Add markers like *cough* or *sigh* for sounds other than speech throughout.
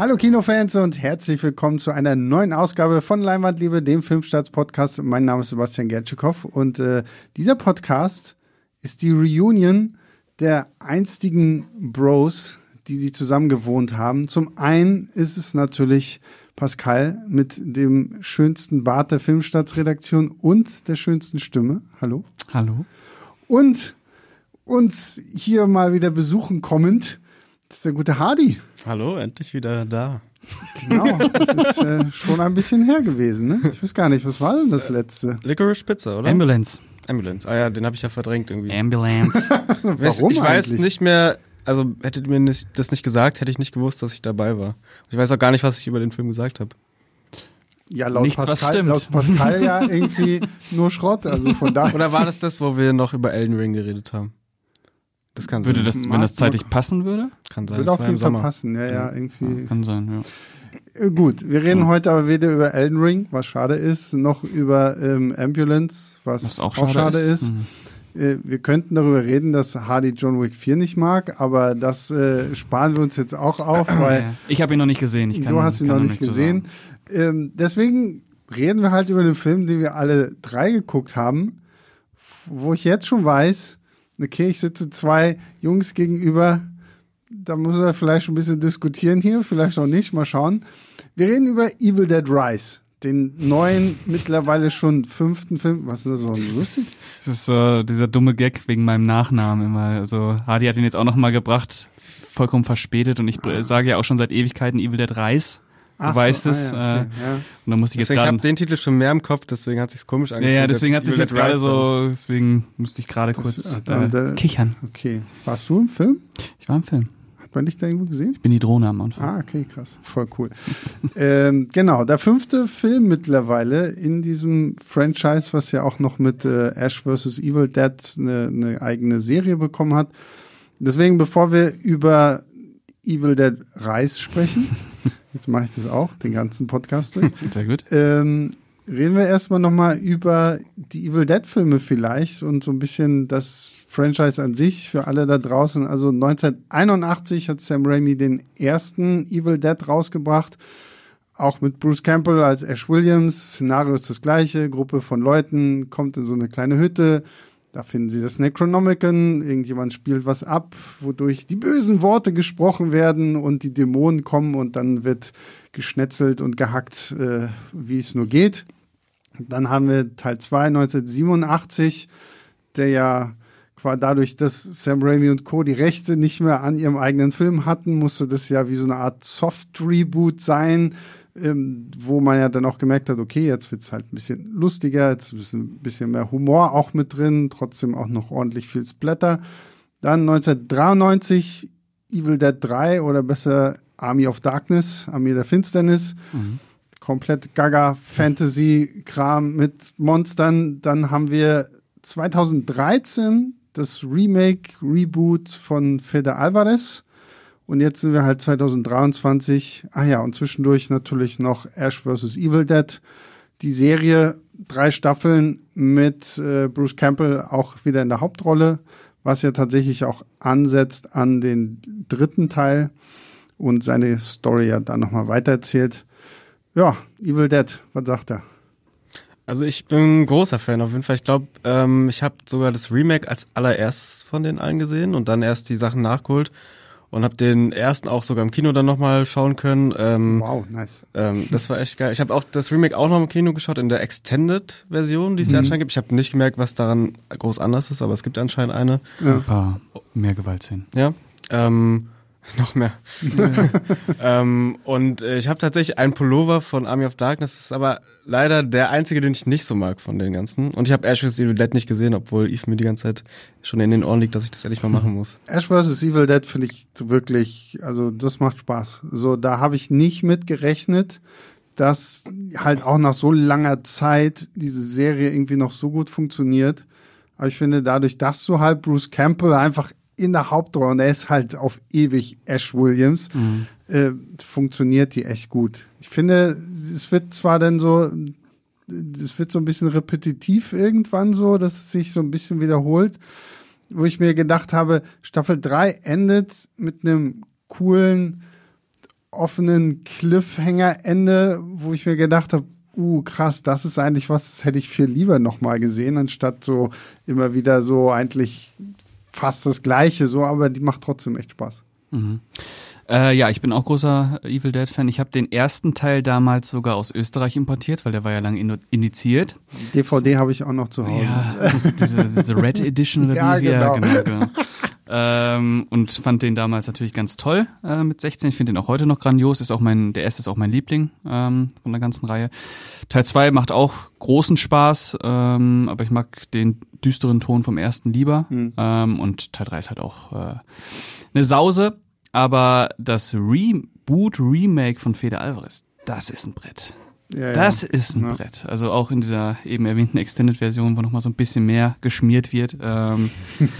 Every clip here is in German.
Hallo Kinofans und herzlich willkommen zu einer neuen Ausgabe von Leinwandliebe, dem Filmstarts-Podcast. Mein Name ist Sebastian Gertschikow und äh, dieser Podcast ist die Reunion der einstigen Bros, die sie zusammen gewohnt haben. Zum einen ist es natürlich Pascal mit dem schönsten Bart der Filmstarts-Redaktion und der schönsten Stimme. Hallo. Hallo. Und uns hier mal wieder besuchen kommend, ist der gute Hardy. Hallo, endlich wieder da. Genau, das ist äh, schon ein bisschen her gewesen, ne? Ich weiß gar nicht, was war denn das letzte? Licorice Pizza, oder? Ambulance. Ambulance. Ah ja, den habe ich ja verdrängt irgendwie. Ambulance. *laughs* Warum ich weiß eigentlich? nicht mehr, also hättet ihr mir nicht, das nicht gesagt, hätte ich nicht gewusst, dass ich dabei war. Ich weiß auch gar nicht, was ich über den Film gesagt habe. Ja, laut Nichts, was Pascal, stimmt. laut Pascal ja irgendwie nur Schrott, also von daher. Oder war das das, wo wir noch über Elden Ring geredet haben? Das kann Würde sein. das, wenn das zeitlich passen würde? kann sein. Würde auf jeden Fall passen, ja, ja, irgendwie. Kann sein, ja. Äh, Gut, wir reden heute aber weder über Elden Ring, was schade ist, noch über ähm, Ambulance, was, Was auch schade, ist. Mhm. Äh, wir könnten darüber reden, dass Hardy John Wick 4 nicht mag, aber das äh, sparen wir uns jetzt auch auf, weil Ja. Ich habe ihn noch nicht gesehen. Ich kann, du hast ihn kann noch nicht gesehen. Ähm, deswegen reden wir halt über den Film, den wir alle drei geguckt haben, wo ich jetzt schon weiß, okay, ich sitze zwei Jungs gegenüber, da muss er vielleicht schon ein bisschen diskutieren hier, vielleicht auch nicht, mal schauen. Wir reden über Evil Dead Rise, den neuen, mittlerweile schon fünften Film. Was ist das so lustig? Das ist so dieser dumme Gag wegen meinem Nachnamen immer. Also Hardy hat ihn jetzt auch noch mal gebracht, vollkommen verspätet und ich Ah. sage ja auch schon seit Ewigkeiten Evil Dead Reis. Du Ach weißt so, es. ah ja, okay, äh, ja. Und dann musste ich jetzt Deswegen, ich habe gerade. den Titel schon mehr im Kopf, deswegen hat sich's komisch Ja, angefühlt. ja, deswegen hat dass sich jetzt gerade so, deswegen musste ich gerade kurz ah, da- äh, kichern. Okay. Warst du im Film? Ich war im Film. Hat man dich da irgendwo gesehen? Ich bin die Drohne am Anfang. Ah, okay, krass. Voll cool. *laughs* ähm, genau, der fünfte Film mittlerweile in diesem Franchise, was ja auch noch mit äh, Ash vs. Evil Dead eine, eine eigene Serie bekommen hat. Deswegen, bevor wir über Evil Dead Rise sprechen, *laughs* jetzt mache ich das auch, den ganzen Podcast durch, *laughs* Sehr gut. ähm, reden wir erstmal nochmal über die Evil Dead Filme vielleicht und so ein bisschen das Franchise an sich für alle da draußen. Also 1981 hat Sam Raimi den ersten Evil Dead rausgebracht. Auch mit Bruce Campbell als Ash Williams. Szenario ist das gleiche. Gruppe von Leuten kommt in so eine kleine Hütte. Da finden sie das Necronomicon. Irgendjemand spielt was ab, wodurch die bösen Worte gesprochen werden und die Dämonen kommen und dann wird geschnetzelt und gehackt, äh, wie es nur geht. Dann haben wir Teil 2, 1987, der ja dadurch, dass Sam Raimi und Co. die Rechte nicht mehr an ihrem eigenen Film hatten, musste das ja wie so eine Art Soft-Reboot sein, ähm, wo man ja dann auch gemerkt hat, okay, jetzt wird's halt ein bisschen lustiger, jetzt ist ein bisschen mehr Humor auch mit drin, trotzdem auch noch ordentlich viel Splatter. Dann 1993 Evil Dead 3 oder besser Army of Darkness, Armee der Finsternis. Komplett Gaga Fantasy Kram mit Monstern. Dann haben wir 2013 das Remake, Reboot von Fede Alvarez. Und jetzt sind wir halt 2023. Ach ja, und zwischendurch natürlich noch Ash vs. Evil Dead. Die Serie, drei Staffeln mit äh, Bruce Campbell auch wieder in der Hauptrolle, was ja tatsächlich auch ansetzt an den dritten Teil und seine Story ja dann nochmal weitererzählt. Ja, Evil Dead, was sagt er? Also ich bin ein großer Fan auf jeden Fall. Ich glaube, ähm, ich habe sogar das Remake als allererstes von den allen gesehen und dann erst die Sachen nachgeholt und habe den ersten auch sogar im Kino dann nochmal schauen können. Ähm, Wow, nice. ähm, das war echt geil. Ich habe auch das Remake auch noch im Kino geschaut in der Extended-Version, die es ja anscheinend gibt. Ich habe nicht gemerkt, was daran groß anders ist, aber es gibt anscheinend eine. Ein paar mehr Gewaltszenen. Ja. Ähm, *laughs* noch mehr. *laughs* ähm, und äh, ich habe tatsächlich einen Pullover von Army of Darkness, das ist aber leider der einzige, den ich nicht so mag von den ganzen. Und ich habe Ash vs. Evil Dead nicht gesehen, obwohl Eve mir die ganze Zeit schon in den Ohren liegt, dass ich das endlich mal machen muss. Ash vs. Evil Dead finde ich wirklich, also das macht Spaß. So, da habe ich nicht mit gerechnet, dass halt auch nach so langer Zeit diese Serie irgendwie noch so gut funktioniert. Aber ich finde, dadurch, dass du halt Bruce Campbell einfach in der Hauptrolle, und er ist halt auf ewig Ash Williams, äh, funktioniert die echt gut. Ich finde, es wird zwar dann so, es wird so ein bisschen repetitiv irgendwann so, dass es sich so ein bisschen wiederholt, wo ich mir gedacht habe, Staffel 3 endet mit einem coolen offenen Cliffhanger-Ende, wo ich mir gedacht habe, uh, krass, das ist eigentlich was, das hätte ich viel lieber nochmal gesehen, anstatt so immer wieder so eigentlich fast das Gleiche, so, aber die macht trotzdem echt Spaß. Mhm. Äh, ja, ich bin auch großer Evil Dead Fan. Ich habe den ersten Teil damals sogar aus Österreich importiert, weil der war ja lang indiziert. DVD habe ich auch noch zu Hause. Ja, diese, diese, diese Red *laughs* Edition oder ja, wie? Genau. Ja, genau, genau. ähm, und fand den damals natürlich ganz toll äh, mit 16. Ich finde den auch heute noch grandios. Ist auch mein, der erste ist auch mein Liebling ähm, von der ganzen Reihe. Teil 2 macht auch großen Spaß, ähm, aber ich mag den düsteren Ton vom ersten lieber. Mhm. Ähm, und Teil 3 ist halt auch äh, eine Sause. Aber das Reboot-Remake von Fede Alvarez, das ist ein Brett. Ja, das ja. ist ein ja. Brett. Also auch in dieser eben erwähnten Extended-Version, wo nochmal so ein bisschen mehr geschmiert wird. Ähm, *laughs*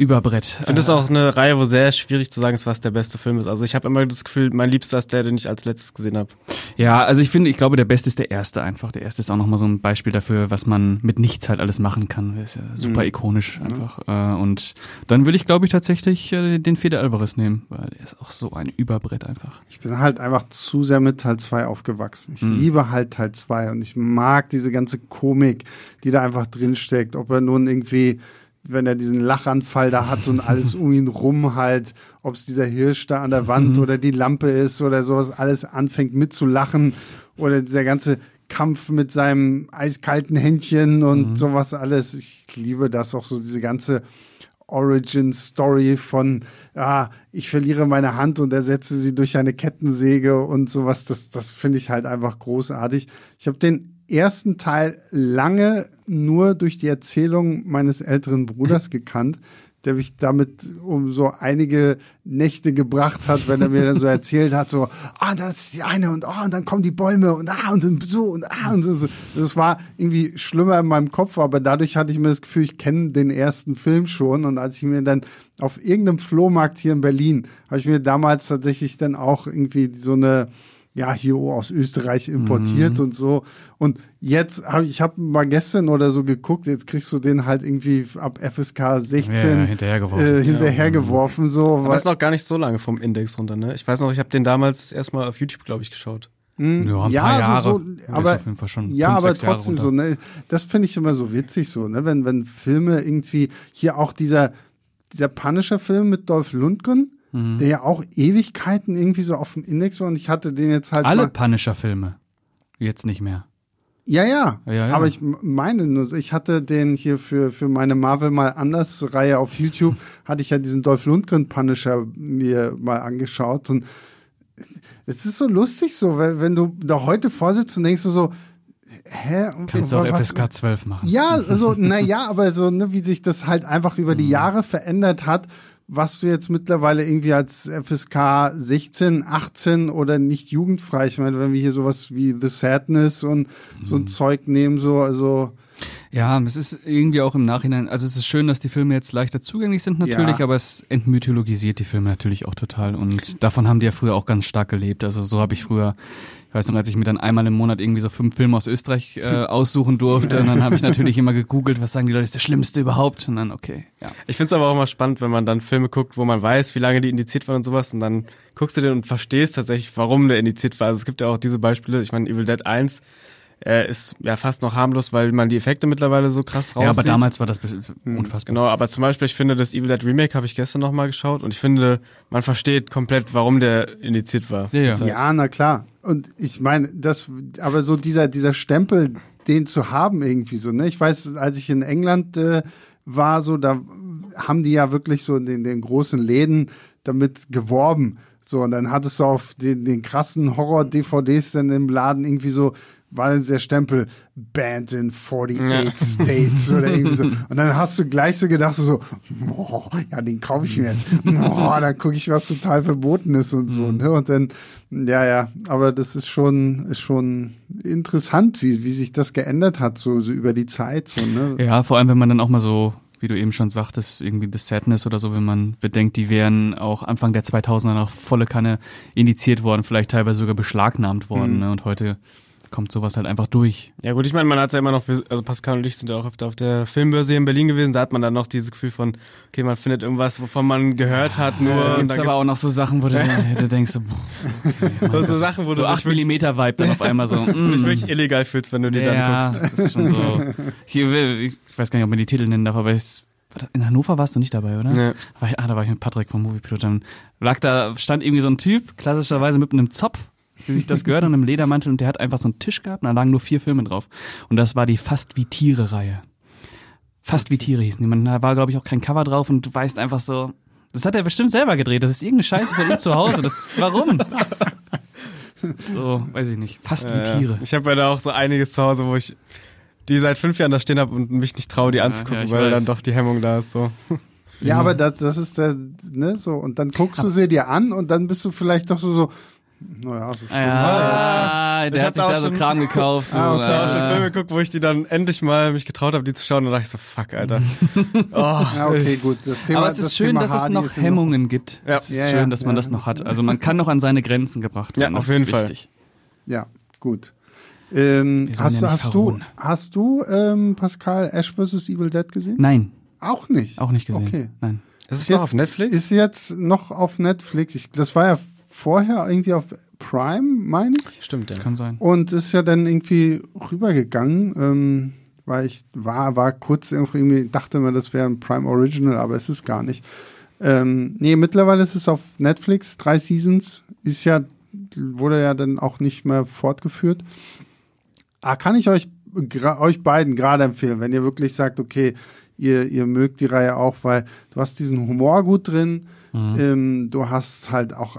Überbrett. Ich finde das auch eine Reihe, wo sehr schwierig zu sagen ist, was der beste Film ist. Also ich habe immer das Gefühl, mein Liebster ist der, den ich als letztes gesehen habe. Ja, also ich finde, ich glaube, der Beste ist der Erste einfach. Der Erste ist auch nochmal so ein Beispiel dafür, was man mit nichts halt alles machen kann. Der ist ja super mhm. ikonisch einfach. Ja. Und dann will ich, glaube ich, tatsächlich äh, den Fede Alvarez nehmen, weil er ist auch so ein Überbrett einfach. Ich bin halt einfach zu sehr mit Teil 2 aufgewachsen. Ich mhm. liebe halt Teil 2 und ich mag diese ganze Komik, die da einfach drinsteckt. Ob er nun irgendwie wenn er diesen Lachanfall da hat und alles um ihn rum halt, ob es dieser Hirsch da an der Wand mhm. oder die Lampe ist oder sowas, alles anfängt mitzulachen oder dieser ganze Kampf mit seinem eiskalten Händchen und mhm. sowas alles. Ich liebe das auch so, diese ganze Origin Story von, ah, ich verliere meine Hand und ersetze sie durch eine Kettensäge und sowas. Das, das finde ich halt einfach großartig. Ich habe den ersten Teil lange nur durch die Erzählung meines älteren Bruders *laughs* gekannt, der mich damit um so einige Nächte gebracht hat, wenn er mir dann so erzählt hat, so, ah, das ist die eine und ah, und dann kommen die Bäume und ah, und so und ah, und so. Das war irgendwie schlimmer in meinem Kopf, aber dadurch hatte ich mir das Gefühl, ich kenne den ersten Film schon und als ich mir dann auf irgendeinem Flohmarkt hier in Berlin, habe ich mir damals tatsächlich dann auch irgendwie so eine ja, hier aus Österreich importiert mhm. und so. Und jetzt habe ich habe mal gestern oder so geguckt, jetzt kriegst du den halt irgendwie ab FSK 16 ja, hinterhergeworfen. Äh, hinterhergeworfen ja. so. Aber ist noch gar nicht so lange vom Index runter, ne? Ich weiß noch, ich habe den damals erstmal auf YouTube, glaube ich, geschaut. Mhm. Ja, ein ja paar Jahre. So, aber, auf jeden Fall schon ja, fünf, aber trotzdem so, ne? Das finde ich immer so witzig so, ne? Wenn, wenn Filme irgendwie, hier auch dieser, dieser Punisher-Film mit Dolph Lundgren, mhm. der ja auch Ewigkeiten irgendwie so auf dem Index war und ich hatte den jetzt halt. Alle Punisher-Filme. Jetzt nicht mehr. Ja, ja, ja, ja. Aber ich meine nur, ich hatte den hier für, für meine Marvel mal anders Reihe auf YouTube, *laughs* hatte ich ja diesen Dolph Lundgren Punisher mir mal angeschaut und es ist so lustig so, wenn, wenn du da heute vorsitzt und denkst du so, hä? Kannst du auch FSK 12 machen. Ja, also, *laughs* naja, aber so, ne, wie sich das halt einfach über die mhm. Jahre verändert hat was du jetzt mittlerweile irgendwie als FSK 16, 18 oder nicht jugendfrei, ich meine, wenn wir hier sowas wie The Sadness und so ein mhm. Zeug nehmen, so, also. Ja, es ist irgendwie auch im Nachhinein, also es ist schön, dass die Filme jetzt leichter zugänglich sind natürlich, ja. aber es entmythologisiert die Filme natürlich auch total und davon haben die ja früher auch ganz stark gelebt. Also so habe ich früher ich weiß noch, als ich mir dann einmal im Monat irgendwie so fünf Filme aus Österreich äh, aussuchen durfte, und dann habe ich natürlich immer gegoogelt, was sagen die Leute, ist der schlimmste überhaupt? Und dann, okay, ja. Ich finde es aber auch immer spannend, wenn man dann Filme guckt, wo man weiß, wie lange die indiziert waren und sowas, und dann guckst du den und verstehst tatsächlich, warum der indiziert war. Also es gibt ja auch diese Beispiele, ich meine, Evil Dead 1 er ist ja fast noch harmlos, weil man die Effekte mittlerweile so krass raussieht. Ja, aber damals war das hm. unfassbar. Genau, aber zum Beispiel, ich finde, das Evil Dead Remake habe ich gestern nochmal geschaut und ich finde, man versteht komplett, warum der indiziert war. Ja, ja. ja na klar. Und ich meine, das, aber so dieser, dieser Stempel, den zu haben irgendwie so, ne? Ich weiß, als ich in England äh, war, so, da haben die ja wirklich so in den, den großen Läden damit geworben. So, und dann hattest du auf den, den krassen Horror-DVDs dann im Laden irgendwie so war dann der Stempel Banned in 48 ja. States oder *laughs* irgendwie so. Und dann hast du gleich so gedacht, so, oh, ja, den kaufe ich mir jetzt. Oh, dann gucke ich, was total verboten ist und so. Mhm. Ne? Und dann, ja, ja, aber das ist schon, ist schon interessant, wie, wie sich das geändert hat, so, so über die Zeit. So, ne? Ja, vor allem, wenn man dann auch mal so wie du eben schon sagtest, irgendwie The Sadness oder so, wenn man bedenkt, die wären auch Anfang der 2000er noch volle Kanne indiziert worden, vielleicht teilweise sogar beschlagnahmt worden. Mhm. Ne? Und heute kommt sowas halt einfach durch. Ja gut, ich meine, man hat ja immer noch, also Pascal und ich sind ja auch öfter auf der Filmbörse hier in Berlin gewesen, da hat man dann noch dieses Gefühl von, okay, man findet irgendwas, wovon man gehört hat, nur. Da und gibt's dann aber auch noch so Sachen, wo du, *laughs* du denkst, so, boah, okay, *laughs* so Sachen, wo so du 8 dich wirklich, Millimeter Vibe dann auf einmal so. *laughs* Mm. wirklich illegal fühlst, wenn du die dann Ja, guckst. das ist schon so. Ich, will, ich weiß gar nicht, ob man die Titel nennen darf, aber es, in Hannover warst du nicht dabei, oder? Nee. Ich, ah, da war ich mit Patrick vom Moviepilot. Dann lag da, stand irgendwie so ein Typ, klassischerweise mit einem Zopf, wie sich das gehört, und einem Ledermantel, und der hat einfach so einen Tisch gehabt, und da lagen nur vier Filme drauf. Und das war die Fast wie Tiere-Reihe. Fast wie Tiere hießen die. Man, da war, glaube ich, auch kein Cover drauf, und du weißt einfach so, das hat er bestimmt selber gedreht. Das ist irgendeine Scheiße von ihm zu Hause. Das, warum? Das ist so, weiß ich nicht. Fast wie Ja, ja. Tiere. Ich habe ja da auch so einiges zu Hause, wo ich die seit fünf Jahren da stehen habe und mich nicht traue, die anzugucken, ja, weil weiß. dann doch die Hemmung da ist. So. Ja, aber das, das ist der, ne, so, und dann guckst du sie dir an und dann bist du vielleicht doch so, so, naja, so schön war Ja, der Ich hat sich da auch da so Kram gekauft. So, Ah, okay. Ich habe auch schon äh, Filme geguckt, wo ich die dann endlich mal mich getraut habe, die zu schauen. Und da dachte ich so, fuck, Alter. *laughs* Oh, Ja, okay, gut. Das Thema, Aber es das ist schön, Thema dass es Hardy noch ist ja Hemmungen gibt. Ja. Es ist Ja, schön, ja, dass man ja. das noch hat. Also man kann noch an seine Grenzen gebracht Ja, werden. auf das jeden Fall. wichtig. Ja, gut. Ähm, hast, ja du, nicht hast du, hast du, ähm, Pascal, Ash vs. Evil Dead gesehen? Nein, Auch nicht. auch nicht gesehen. Okay. Nein. das ist Jetzt doch auf Netflix? Ist jetzt noch auf Netflix. Ich, das war ja vorher irgendwie auf Prime, meine ich. Stimmt, ja. Kann sein. Und ist ja dann irgendwie rübergegangen, ähm, weil ich war, war kurz irgendwie, dachte immer, das wäre ein Prime Original, aber es ist gar nicht. Ähm, nee, mittlerweile ist es auf Netflix, drei Seasons, ist ja, wurde ja dann auch nicht mehr fortgeführt. Ah, kann ich euch, euch beiden gerade empfehlen, wenn ihr wirklich sagt, okay, ihr, ihr mögt die Reihe auch, weil du hast diesen Humor gut drin, ähm, du hast halt auch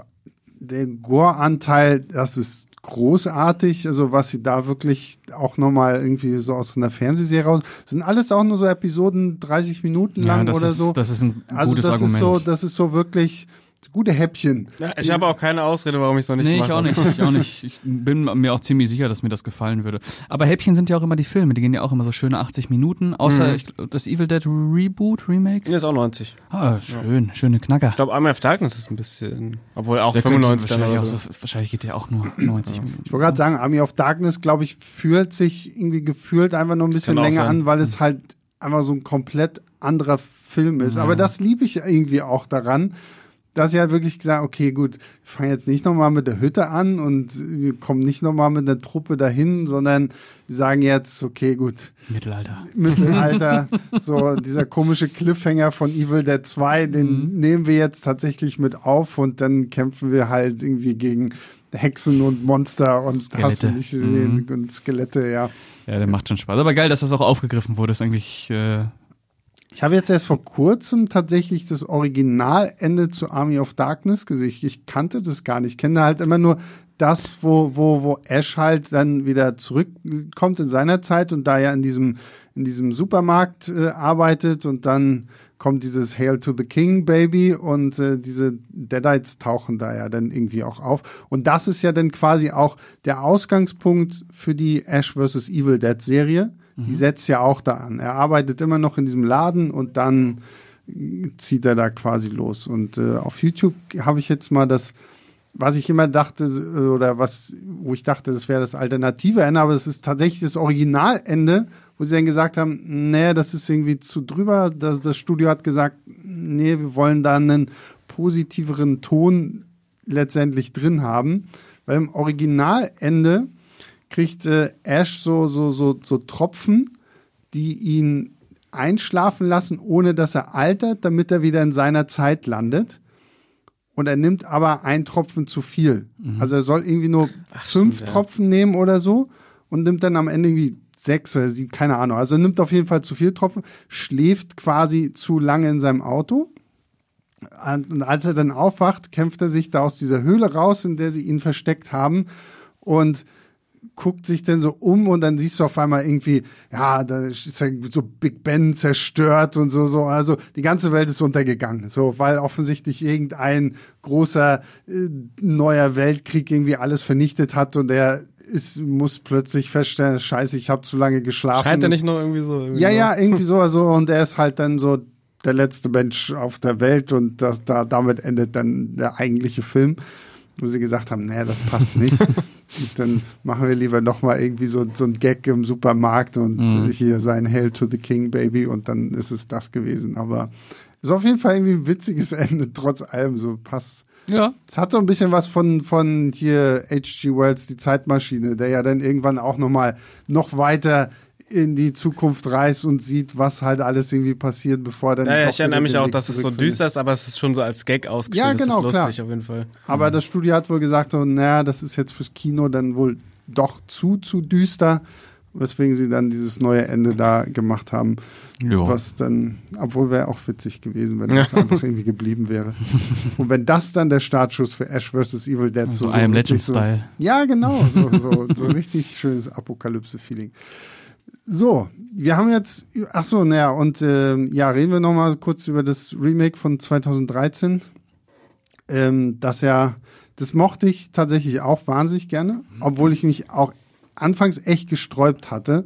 der Gore-Anteil, das ist großartig, also was sie da wirklich auch nochmal irgendwie so aus einer Fernsehserie raus, sind alles auch nur so Episoden 30 Minuten lang Ja, das oder ist, so. das ist ein also gutes das Argument. ist so, das ist so wirklich gute Häppchen. ja ich habe auch keine Ausrede, warum ich es noch nicht nee, gemacht ich auch habe. nicht. Ich auch nicht. Ich bin mir auch ziemlich sicher, dass mir das gefallen würde. Aber Häppchen sind ja auch immer die Filme. Die gehen ja auch immer so schöne 80 Minuten. Außer Mhm. ich, das Evil Dead Reboot, Remake. Nee, ist auch 90. Ah, schön. Schöne Knacker. Ich glaube, Army of Darkness ist ein bisschen, obwohl auch Der könnte 95 dann wahrscheinlich, so. so, wahrscheinlich geht der auch nur *clears throat* 90 Minuten. Ich wollte gerade sagen, Army of Darkness, glaube ich, fühlt sich irgendwie gefühlt einfach nur ein bisschen länger an, weil es halt einfach so ein komplett anderer Film ist. Aber das liebe ich irgendwie auch daran, dass sie halt wirklich gesagt, okay, gut, wir fangen jetzt nicht nochmal mit der Hütte an und wir kommen nicht nochmal mit einer Truppe dahin, sondern wir sagen jetzt, okay, gut, Mittelalter. Mittelalter, *laughs* so dieser komische Cliffhanger von Evil Dead 2, den Mhm. nehmen wir jetzt tatsächlich mit auf und dann kämpfen wir halt irgendwie gegen Hexen und Monster und hast du Skelette. nicht gesehen Mhm. und Skelette, ja. Ja, der macht schon Spaß. Aber geil, dass das auch aufgegriffen wurde. Ist eigentlich äh, Ich habe jetzt erst vor kurzem tatsächlich das Originalende zu Army of Darkness gesehen. Ich, kannte das gar nicht. Ich kenne halt immer nur das, wo, wo, wo Ash halt dann wieder zurückkommt in seiner Zeit und da ja in diesem, in diesem Supermarkt äh, arbeitet und dann kommt dieses Hail to the King Baby und äh, diese Deadites tauchen da ja dann irgendwie auch auf. Und das ist ja dann quasi auch der Ausgangspunkt für die Ash vs. Evil Dead Serie. Die setzt ja auch da an. Er arbeitet immer noch in diesem Laden und dann zieht er da quasi los. Und äh, auf YouTube habe ich jetzt mal das, was ich immer dachte, oder was, wo ich dachte, das wäre das alternative Ende, aber es ist tatsächlich das Originalende, wo sie dann gesagt haben, nee, das ist irgendwie zu drüber. Das, das Studio hat gesagt, nee, wir wollen da einen positiveren Ton letztendlich drin haben. Weil im Originalende kriegt äh, Ash so, so, so, so Tropfen, die ihn einschlafen lassen, ohne dass er altert, damit er wieder in seiner Zeit landet. Und er nimmt aber einen Tropfen zu viel. Also er soll irgendwie nur fünf stimmt, ja. Tropfen nehmen oder so und nimmt dann am Ende irgendwie sechs oder sieben, keine Ahnung. Also er nimmt auf jeden Fall zu viel Tropfen, schläft quasi zu lange in seinem Auto. Und als er dann aufwacht, kämpft er sich da aus dieser Höhle raus, in der sie ihn versteckt haben. Und guckt sich dann so um und dann siehst du auf einmal irgendwie, ja, da ist ja so Big Ben zerstört und so, so. Also die ganze Welt ist untergegangen. So, weil offensichtlich irgendein großer äh, neuer Weltkrieg irgendwie alles vernichtet hat und er ist, muss plötzlich feststellen, scheiße, ich habe zu lange geschlafen. Schreit er nicht noch irgendwie so? Irgendwie Ja, so? ja, irgendwie *laughs* so, also, und er ist halt dann so der letzte Mensch auf der Welt und das, da, damit endet dann der eigentliche Film. Wo sie gesagt haben, naja, das passt nicht. *laughs* dann machen wir lieber nochmal irgendwie so, so ein Gag im Supermarkt und Mhm. hier sein Hail to the King Baby und dann ist es das gewesen. Aber ist auf jeden Fall irgendwie ein witziges *laughs* Ende, trotz allem so passt. Ja. Es hat so ein bisschen was von, von hier H.G. Wells, die Zeitmaschine, der ja dann irgendwann auch nochmal noch weiter in die Zukunft reist und sieht, was halt alles irgendwie passiert, bevor dann. Ja, ja, ich erinnere mich auch, dass es so düster ist, aber es ist schon so als Gag ausgespielt. Ja, genau, das ist lustig klar. auf jeden Fall. Aber das Studio hat wohl gesagt, so, naja, das ist jetzt fürs Kino dann wohl doch zu, zu düster, weswegen sie dann dieses neue Ende da gemacht haben, Ja. was dann, obwohl wäre auch witzig gewesen, wenn das *laughs* einfach irgendwie geblieben wäre. Und wenn das dann der Startschuss für Ash vs. Evil Dead So so, I am Legend so, Style. Ja, genau, so, so, so *laughs* richtig schönes Apokalypse-Feeling. So, wir haben jetzt, ach so, naja, und ähm, ja, reden wir noch mal kurz über das Remake von 2013. Ähm, das ja, das mochte ich tatsächlich auch wahnsinnig gerne, obwohl ich mich auch anfangs echt gesträubt hatte.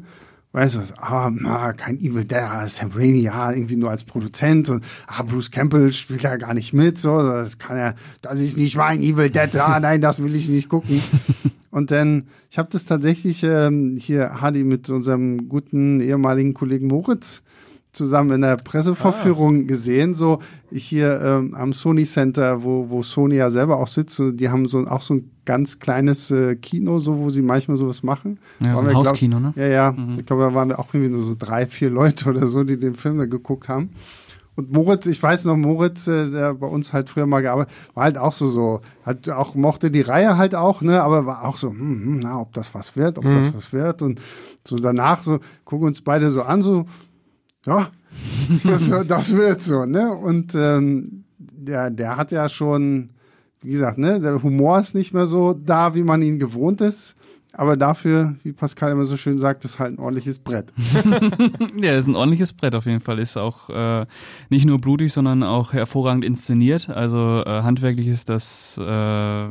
Weißt du was, ah, na, kein Evil Dead, ah, Sam Raimi, ja, irgendwie nur als Produzent und ah, Bruce Campbell spielt ja gar nicht mit, so, das kann ja, das ist nicht mein Evil Dead, ah, nein, das will ich nicht gucken. *laughs* Und dann, ich habe das tatsächlich ähm, hier, Hadi, mit unserem guten ehemaligen Kollegen Moritz zusammen in der Pressevorführung gesehen, so hier ähm, am Sony Center, wo, wo Sony ja selber auch sitzt, so, die haben so auch so ein ganz kleines äh, Kino, so wo sie manchmal sowas machen. Ja, so Waren ein wir, glaub- Hauskino, ne? Ja, ja. Ich glaube, da waren wir auch irgendwie nur so drei, vier Leute oder so, die den Film da geguckt haben. Und Moritz, ich weiß noch, Moritz, äh, der bei uns halt früher mal gearbeitet, war halt auch so, so, hat auch, mochte die Reihe halt auch, ne, aber war auch so, hm, hm, na, ob das was wird, ob das was wird. Und so danach so, gucken uns beide so an, so, ja, das, *laughs* das wird so, ne? Und ähm, der, der hat ja schon, wie gesagt, ne, der Humor ist nicht mehr so da, wie man ihn gewohnt ist. Aber dafür, wie Pascal immer so schön sagt, ist halt ein ordentliches Brett. *laughs* Ja, ist ein ordentliches Brett auf jeden Fall. Ist auch äh, nicht nur blutig, sondern auch hervorragend inszeniert. Also äh, handwerklich ist das äh,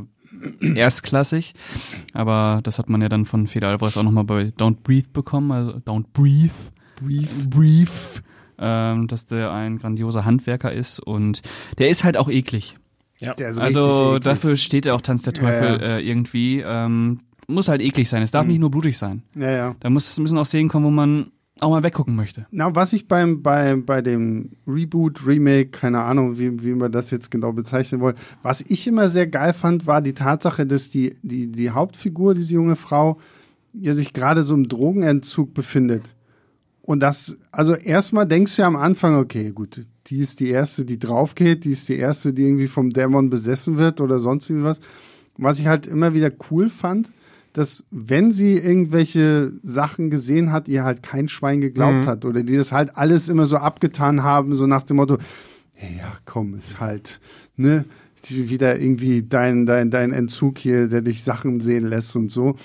erstklassig. Aber das hat man ja dann von Feder Alvarez auch nochmal bei Don't Breathe bekommen. Also Don't Breathe. Breathe. Breathe. Ähm, dass der ein grandioser Handwerker ist und der ist halt auch eklig. Ja. Der ist richtig Also eklig. dafür steht er auch Tanz der Teufel Ja, Äh, irgendwie. Ähm, muss halt eklig sein. Es darf nicht nur blutig sein. Ja, ja. Da muss, müssen auch Szenen kommen, wo man auch mal weggucken möchte. Na, was ich beim, bei, bei dem Reboot, Remake, keine Ahnung, wie, wie man das jetzt genau bezeichnen wollen, was ich immer sehr geil fand, war die Tatsache, dass die, die, die Hauptfigur, diese junge Frau, ja sich gerade so im Drogenentzug befindet. Und das, also erstmal denkst du ja am Anfang, okay, gut, die ist die erste, die drauf geht, die ist die erste, die irgendwie vom Dämon besessen wird oder sonst irgendwas. Was ich halt immer wieder cool fand, dass wenn sie irgendwelche Sachen gesehen hat, ihr halt kein Schwein geglaubt hat oder die das halt alles immer so abgetan haben, so nach dem Motto, ja, komm, ist halt, ne, wieder irgendwie dein, dein, dein Entzug hier, der dich Sachen sehen lässt und so.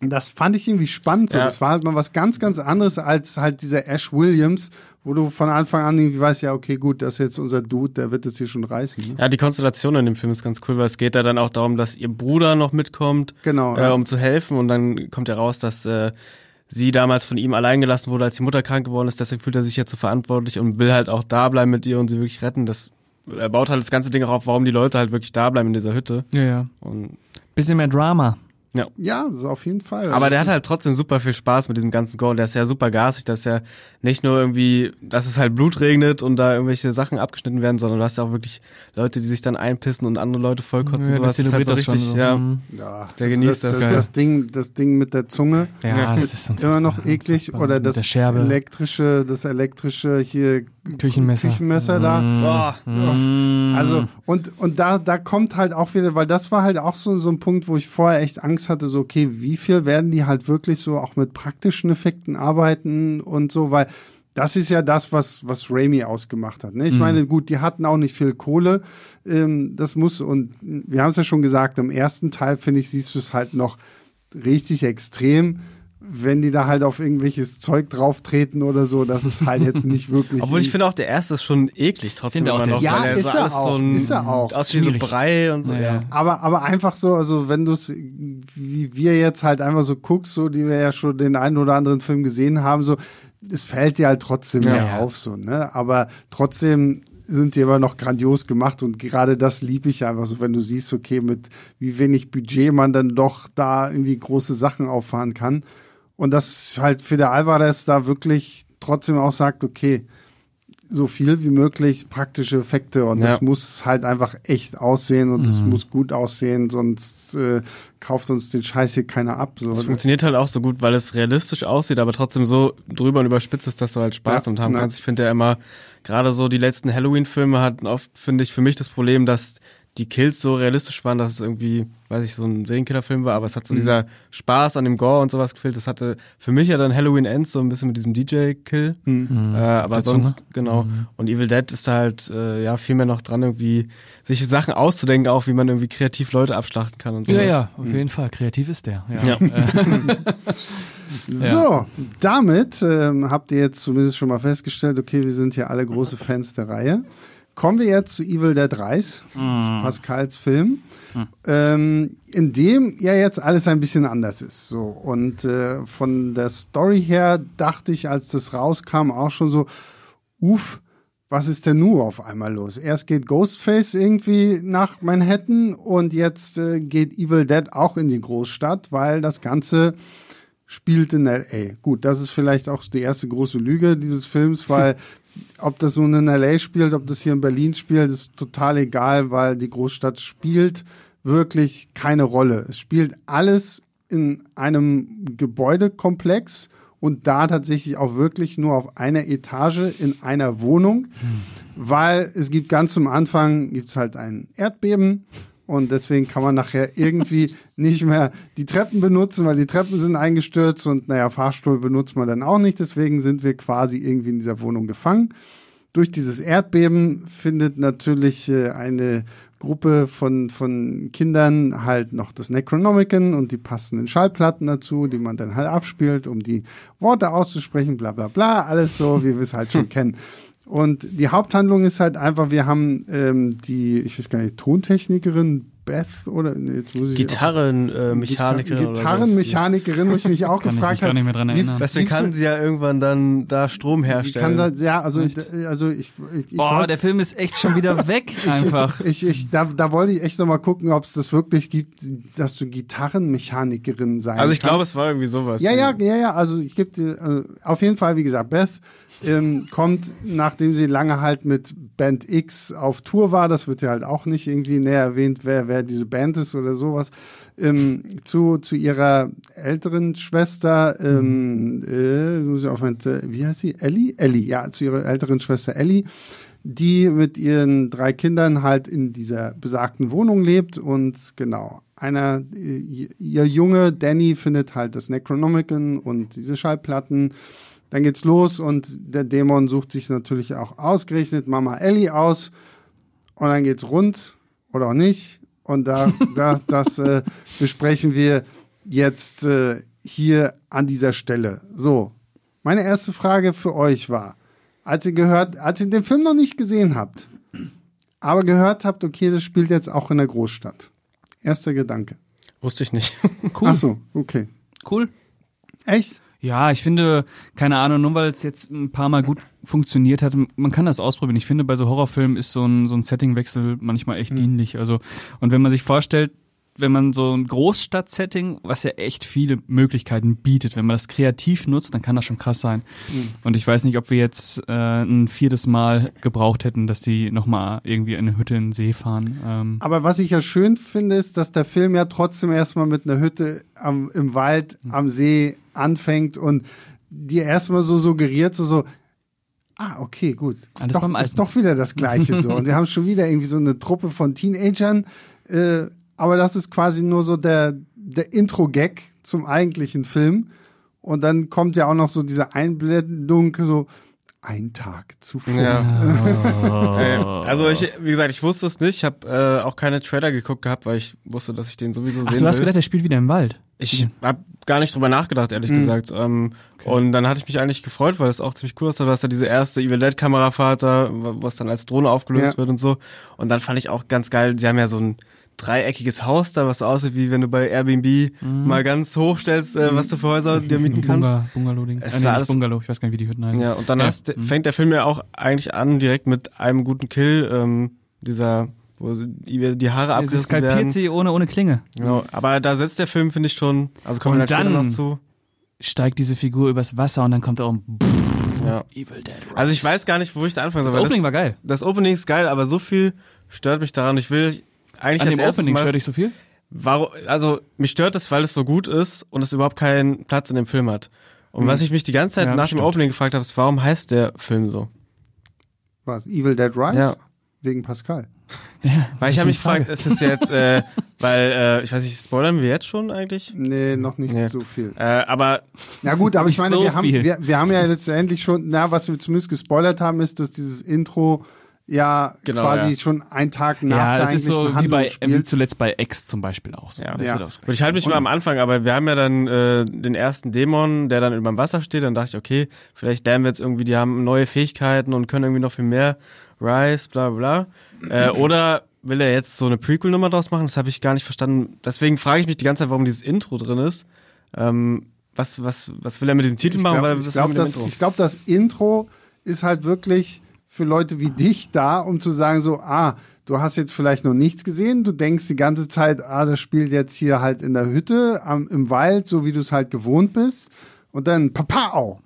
Und Das fand ich irgendwie spannend. So. Ja. Das war halt mal was ganz, ganz anderes als halt dieser Ash Williams, wo du von Anfang an irgendwie weißt, ja, okay, gut, das ist jetzt unser Dude, der wird es hier schon reißen. Ne? Ja, die Konstellation in dem Film ist ganz cool, weil es geht da dann auch darum, dass ihr Bruder noch mitkommt, Genau, äh, ja. um zu helfen und dann kommt ja raus, dass äh, sie damals von ihm allein gelassen wurde, als die Mutter krank geworden ist, deswegen fühlt er sich jetzt so verantwortlich und will halt auch da bleiben mit ihr und sie wirklich retten. Das er baut halt das ganze Ding auch auf, warum die Leute halt wirklich da bleiben in dieser Hütte. Ja, ja. Und Bisschen mehr Drama. Ja, so auf jeden Fall. Aber der hat halt trotzdem super viel Spaß mit diesem ganzen Gore. Der ist ja super gasig, dass ja nicht nur irgendwie, dass es halt Blut regnet und da irgendwelche Sachen abgeschnitten werden, sondern du hast ja auch wirklich Leute, die sich dann einpissen und andere Leute vollkotzen. Ja, sowas. der Das ist halt so richtig, schon so. ja. Mhm. ja, der genießt das. das, Das, das, Ding, das Ding mit der Zunge Ja, das ist ist immer noch eklig. Oder das elektrische, das elektrische hier Küchenmesser. Küchenmesser da. Boah. Mhm. Also, und, und da, da kommt halt auch wieder, weil das war halt auch so, so ein Punkt, wo ich vorher echt Angst hatte, so, okay, wie viel werden die halt wirklich so auch mit praktischen Effekten arbeiten und so, weil das ist ja das, was, was Raimi ausgemacht hat. Ne? Ich meine, gut, die hatten auch nicht viel Kohle. Ähm, das muss, und wir haben es ja schon gesagt, im ersten Teil, finde ich, siehst du es halt noch richtig extrem. Wenn die da halt auf irgendwelches Zeug drauf treten oder so, das ist halt jetzt *laughs* nicht wirklich. Obwohl ich finde auch, der erste ist schon eklig trotzdem Finde auch, immer der noch, ist- Ja, weil er ist so er alles auch, so ein, ist er auch. aus wie so. Brei und so, Naja. ja. Aber, aber einfach so, also wenn du es, wie wir jetzt halt einfach so guckst, so die wir ja schon den einen oder anderen Film gesehen haben, so, es fällt dir halt trotzdem Ja. mehr Ja. auf, so, ne? Aber trotzdem sind die immer noch grandios gemacht und gerade das liebe ich einfach so, wenn du siehst, okay, mit wie wenig Budget man dann doch da irgendwie große Sachen auffahren kann. Und das halt für der Alvarez da wirklich trotzdem auch sagt, okay, so viel wie möglich praktische Effekte und Ja. es muss halt einfach echt aussehen und es Mhm. muss gut aussehen, sonst äh, kauft uns den Scheiß hier keiner ab. So. Es funktioniert halt auch so gut, weil es realistisch aussieht, aber trotzdem so drüber und überspitzt ist, dass du halt Spaß Ja, damit haben ja. kannst. Ich finde ja immer, gerade so die letzten Halloween-Filme hatten oft, finde ich, für mich das Problem, dass die Kills so realistisch waren, dass es irgendwie, weiß ich, so ein Serienkiller-Film war, aber es hat so Mhm. dieser Spaß an dem Gore und sowas gefehlt. Das hatte für mich ja dann Halloween Ends so ein bisschen mit diesem DJ-Kill. Mhm. Äh, aber Der sonst, Zunge. genau. Und Evil Dead ist da halt, äh, ja, viel mehr noch dran, irgendwie sich Sachen auszudenken, auch wie man irgendwie kreativ Leute abschlachten kann und sowas. Ja, ja, auf jeden Fall. Kreativ ist der. Ja. Ja. Äh, *laughs* So, damit ähm, habt ihr jetzt zumindest schon mal festgestellt, okay, wir sind hier alle große Fans der Reihe. Kommen wir jetzt zu Evil Dead Rise, zu Pascals Film, ähm, in dem ja jetzt alles ein bisschen anders ist. So und äh, von der Story her dachte ich, als das rauskam, auch schon so, uff, was ist denn nur auf einmal los? Erst geht Ghostface irgendwie nach Manhattan und jetzt äh, geht Evil Dead auch in die Großstadt, weil das Ganze spielt in LA. Gut, das ist vielleicht auch die erste große Lüge dieses Films, weil *laughs* ob das nun in LA spielt, ob das hier in Berlin spielt, ist total egal, weil die Großstadt spielt wirklich keine Rolle. Es spielt alles in einem Gebäudekomplex und da tatsächlich auch wirklich nur auf einer Etage in einer Wohnung, weil es gibt ganz zum Anfang gibt's halt ein Erdbeben und deswegen kann man nachher irgendwie *laughs* nicht mehr die Treppen benutzen, weil die Treppen sind eingestürzt und naja, Fahrstuhl benutzt man dann auch nicht. Deswegen sind wir quasi irgendwie in dieser Wohnung gefangen. Durch dieses Erdbeben findet natürlich äh, eine Gruppe von, von Kindern halt noch das Necronomicon und die passenden Schallplatten dazu, die man dann halt abspielt, um die Worte auszusprechen, bla bla bla, alles so, wie wir es halt schon *laughs* kennen. Und die Haupthandlung ist halt einfach, wir haben ähm, die, ich weiß gar nicht, Tontechnikerin Beth oder nee, jetzt muss ich Gitarrenmechanikerin. Gitar Gitarrenmechanikerin, wo ich mich auch Kann ich gefragt mich gar habe. nicht mehr dran wie- erinnern. Deswegen kann sie ja irgendwann dann da Strom Sie herstellen. kann da, ja, also, d- also ich, ich, ich Boah, wollt- der Film ist echt schon wieder *laughs* weg, einfach. Ich, ich, da, da wollte ich echt noch mal gucken, ob es das wirklich gibt, dass du Gitarrenmechanikerin sein also ich glaube, es war irgendwie sowas. Ja, ja, ja, ja, also ich gebe dir, also auf jeden Fall, wie gesagt, Beth ähm, kommt, nachdem sie lange halt mit Band X auf Tour war, das wird ja halt auch nicht irgendwie näher erwähnt, wer, wer diese Band ist oder sowas, ähm, zu, zu ihrer älteren Schwester, ähm, äh, muss ich mein, wie heißt sie? Ellie? Ellie, ja, zu ihrer älteren Schwester Ellie, die mit ihren drei Kindern halt in dieser besagten Wohnung lebt und genau, einer, äh, ihr Junge Danny findet halt das Necronomicon und diese Schallplatten. Dann geht's los und der Dämon sucht sich natürlich auch ausgerechnet Mama Ellie aus und dann geht's rund oder auch nicht. Und da, *laughs* da das äh, besprechen wir jetzt äh, hier an dieser Stelle. So, meine erste Frage für euch war, als ihr gehört, als ihr den Film noch nicht gesehen habt, aber gehört habt, okay, das spielt jetzt auch in der Großstadt. Erster Gedanke. Wusste ich nicht. Cool. Ach so, okay. Cool. Echt? Ja, ich finde, keine Ahnung, nur weil es jetzt ein paar Mal gut funktioniert hat, man kann das ausprobieren. Ich finde, bei so Horrorfilmen ist so ein, so ein Settingwechsel manchmal echt dienlich. Also, und wenn man sich vorstellt, wenn man so ein Großstadt-Setting, was ja echt viele Möglichkeiten bietet, wenn man das kreativ nutzt, dann kann das schon krass sein. Und ich weiß nicht, ob wir jetzt äh, ein viertes Mal gebraucht hätten, dass die nochmal irgendwie in eine Hütte in den See fahren. Ähm, Aber was ich ja schön finde, ist, dass der Film ja trotzdem erstmal mit einer Hütte am, im Wald am See anfängt und dir erstmal so suggeriert, so, so, ah, okay, gut. Alles doch, beim Alten. ist doch wieder das Gleiche so. *laughs* Und wir haben schon wieder irgendwie so eine Truppe von Teenagern, äh, aber das ist quasi nur so der, der Intro-Gag zum eigentlichen Film. Und dann kommt ja auch noch so diese Einblendung, so, ein Tag zuvor. Ja. Äh, *laughs* also ich, wie gesagt, ich wusste es nicht. Ich habe äh, auch keine Trailer geguckt gehabt, weil ich wusste, dass ich den sowieso Ach, sehen du hast will. gedacht, der spielt wieder im Wald. Ich habe gar nicht drüber nachgedacht, ehrlich gesagt. Ähm, Und dann hatte ich mich eigentlich gefreut, weil es auch ziemlich cool aussah. Du hast ja diese erste Evil Dead Kamerafahrt da, was dann als Drohne aufgelöst Ja. wird und so. Und dann fand ich auch ganz geil, sie haben ja so ein dreieckiges Haus da, was aussieht, wie wenn du bei Airbnb Mhm. mal ganz hoch stellst, äh, was du für Häuser dir mieten kannst. Bunga- Bungalow-Ding. Es Äh, ist nee, alles- nicht Bungalow, ich weiß gar nicht, wie die Hütten heißen. Ja, und dann Ja. hast, Mhm. fängt der Film ja auch eigentlich an, direkt mit einem guten Kill, ähm, dieser, wo sie- die Haare abgerissen skalpiert werden. sie ohne, ohne Klinge. Genau, aber da setzt der Film, finde ich schon, also kommen wir dann noch zu. Steigt diese Figur übers Wasser und dann kommt er um Ja. Evil Dead Rise. Also ich weiß gar nicht, wo ich da anfangen soll. das Opening war geil. das Opening ist geil, aber so viel stört mich daran. Ich will eigentlich An dem Opening mal, stört dich so viel? warum, also mich stört es, weil es so gut ist und es überhaupt keinen Platz in dem Film hat. Und was ich mich die ganze Zeit Ja, nach das dem stimmt. Opening gefragt habe, ist, warum heißt der Film so? Was? Evil Dead Rise? Ja. Wegen Pascal. *laughs* Ja, Weil ich habe mich gefragt, ist es jetzt, äh, *laughs* weil, äh, ich weiß nicht, spoilern wir jetzt schon eigentlich? Nee, noch nicht Nee. so viel. Äh, aber Na gut, aber ich meine, so wir, haben, wir, wir haben ja letztendlich schon, na, was wir zumindest gespoilert haben, ist, dass dieses Intro ja Genau, quasi ja. schon einen Tag nach Ja, der das ist so wie bei wie zuletzt bei X zum Beispiel auch so. Ja. Ja. Und ich halte mich mal am Anfang, aber wir haben ja dann äh, den ersten Dämon, der dann über dem Wasser steht. Dann dachte ich, okay, vielleicht lernen wir jetzt irgendwie, die haben neue Fähigkeiten und können irgendwie noch viel mehr. Rise, bla bla. bla. Äh, *clears throat* oder will er jetzt so eine Prequel-Nummer draus machen? Das habe ich gar nicht verstanden. Deswegen frage ich mich die ganze Zeit, warum dieses Intro drin ist. Ähm, was, was, was will er mit dem Titel Ich machen? glaube, Weil- ich glaube, das, ich glaub, das Intro ist halt wirklich für Leute wie dich da, um zu sagen so, ah, du hast jetzt vielleicht noch nichts gesehen, du denkst die ganze Zeit, ah, das spielt jetzt hier halt in der Hütte, am, im Wald, so wie du es halt gewohnt bist. Und dann, papau,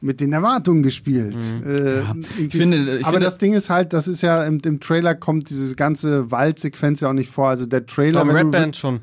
mit den Erwartungen gespielt. Äh, irgendwie. Ich finde- ich aber finde- das Ding ist halt, das ist ja, im, im Trailer kommt diese ganze Waldsequenz ja auch nicht vor. Also der Trailer, wenn Red Band schon.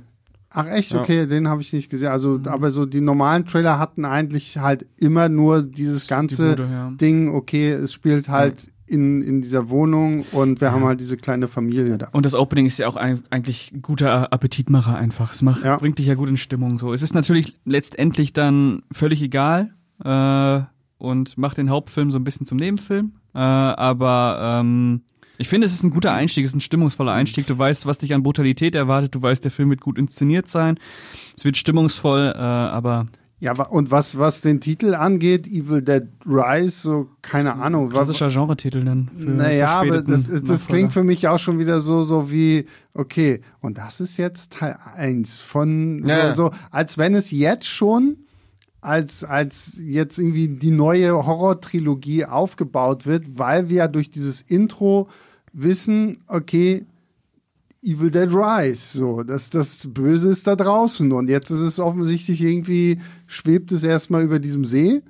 Ach echt, Ja. okay, den habe ich nicht gesehen. Also, aber so die normalen Trailer hatten eigentlich halt immer nur dieses ganze Bude, ja. Ding, okay, es spielt halt in, in dieser Wohnung und wir haben halt diese kleine Familie da. Und das Opening ist ja auch ein, eigentlich guter Appetitmacher einfach. Es macht, Ja. bringt dich ja gut in Stimmung. So, es ist natürlich letztendlich dann völlig egal äh, und macht den Hauptfilm so ein bisschen zum Nebenfilm. Äh, aber ähm, ich finde, es ist ein guter Einstieg, es ist ein stimmungsvoller Einstieg. Du weißt, was dich an Brutalität erwartet. Du weißt, der Film wird gut inszeniert sein. Es wird stimmungsvoll, äh, aber Ja, und was, was den Titel angeht, Evil Dead Rise, so, keine Ahnung. was- klassischer Genretitel dann. Für Naja, aber das, das klingt für mich auch schon wieder so, so wie, okay, und das ist jetzt Teil 1 von, Ja. so, so, als wenn es jetzt schon, als, als jetzt irgendwie die neue Horror-Trilogie aufgebaut wird, weil wir ja durch dieses Intro wissen, okay, Evil Dead Rise, so, das, das Böse ist da draußen und jetzt ist es offensichtlich irgendwie, schwebt es erstmal über diesem See.